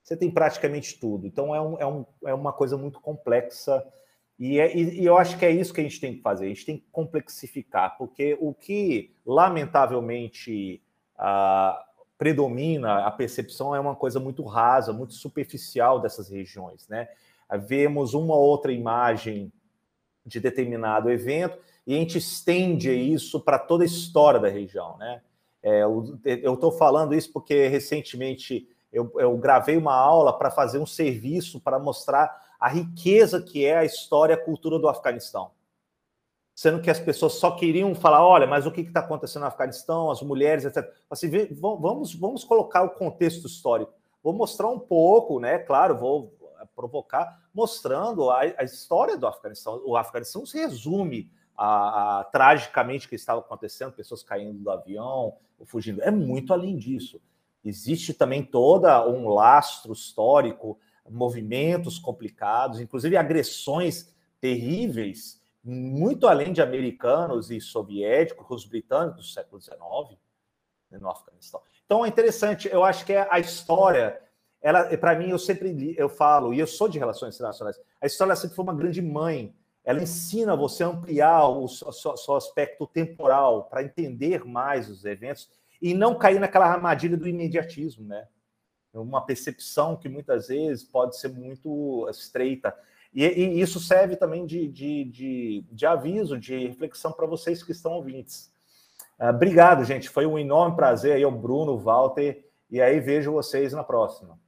C: você tem praticamente tudo. Então é, um, é, um, é uma coisa muito complexa. E, é, e, e, eu acho que é isso que a gente tem que fazer, a gente tem que complexificar, porque o que, lamentavelmente, ah, predomina a percepção é uma coisa muito rasa, muito superficial dessas regiões. Né? Vemos uma outra imagem de determinado evento e a gente estende isso para toda a história da região. Né? É, eu estou falando isso porque recentemente eu, eu gravei uma aula para fazer um serviço para mostrar a riqueza que é a história e a cultura do Afeganistão. Sendo que as pessoas só queriam falar: olha, mas o que está acontecendo no Afeganistão, as mulheres, etc. Assim, vamos, vamos colocar o contexto histórico. Vou mostrar um pouco, né? Claro, vou provocar, mostrando a, a história do Afeganistão. O Afeganistão se resume a, a, tragicamente que estava acontecendo, pessoas caindo do avião, fugindo. É muito além disso. Existe também toda um lastro histórico, movimentos complicados, inclusive agressões terríveis, muito além de americanos e soviéticos, os britânicos do século XIX, né, no Afeganistão. Então é interessante, eu acho que é a história, ela, para mim, eu sempre eu falo, e eu sou de relações internacionais, a história sempre foi uma grande mãe ela ensina você a ampliar o seu, seu aspecto temporal para entender mais os eventos e não cair naquela armadilha do imediatismo, né? Uma percepção que muitas vezes pode ser muito estreita. E, e isso serve também de, de, de, de aviso, de reflexão para vocês que estão ouvintes. Uh, obrigado, gente. Foi um enorme prazer aí, o Bruno, o Walter, e aí vejo vocês na próxima.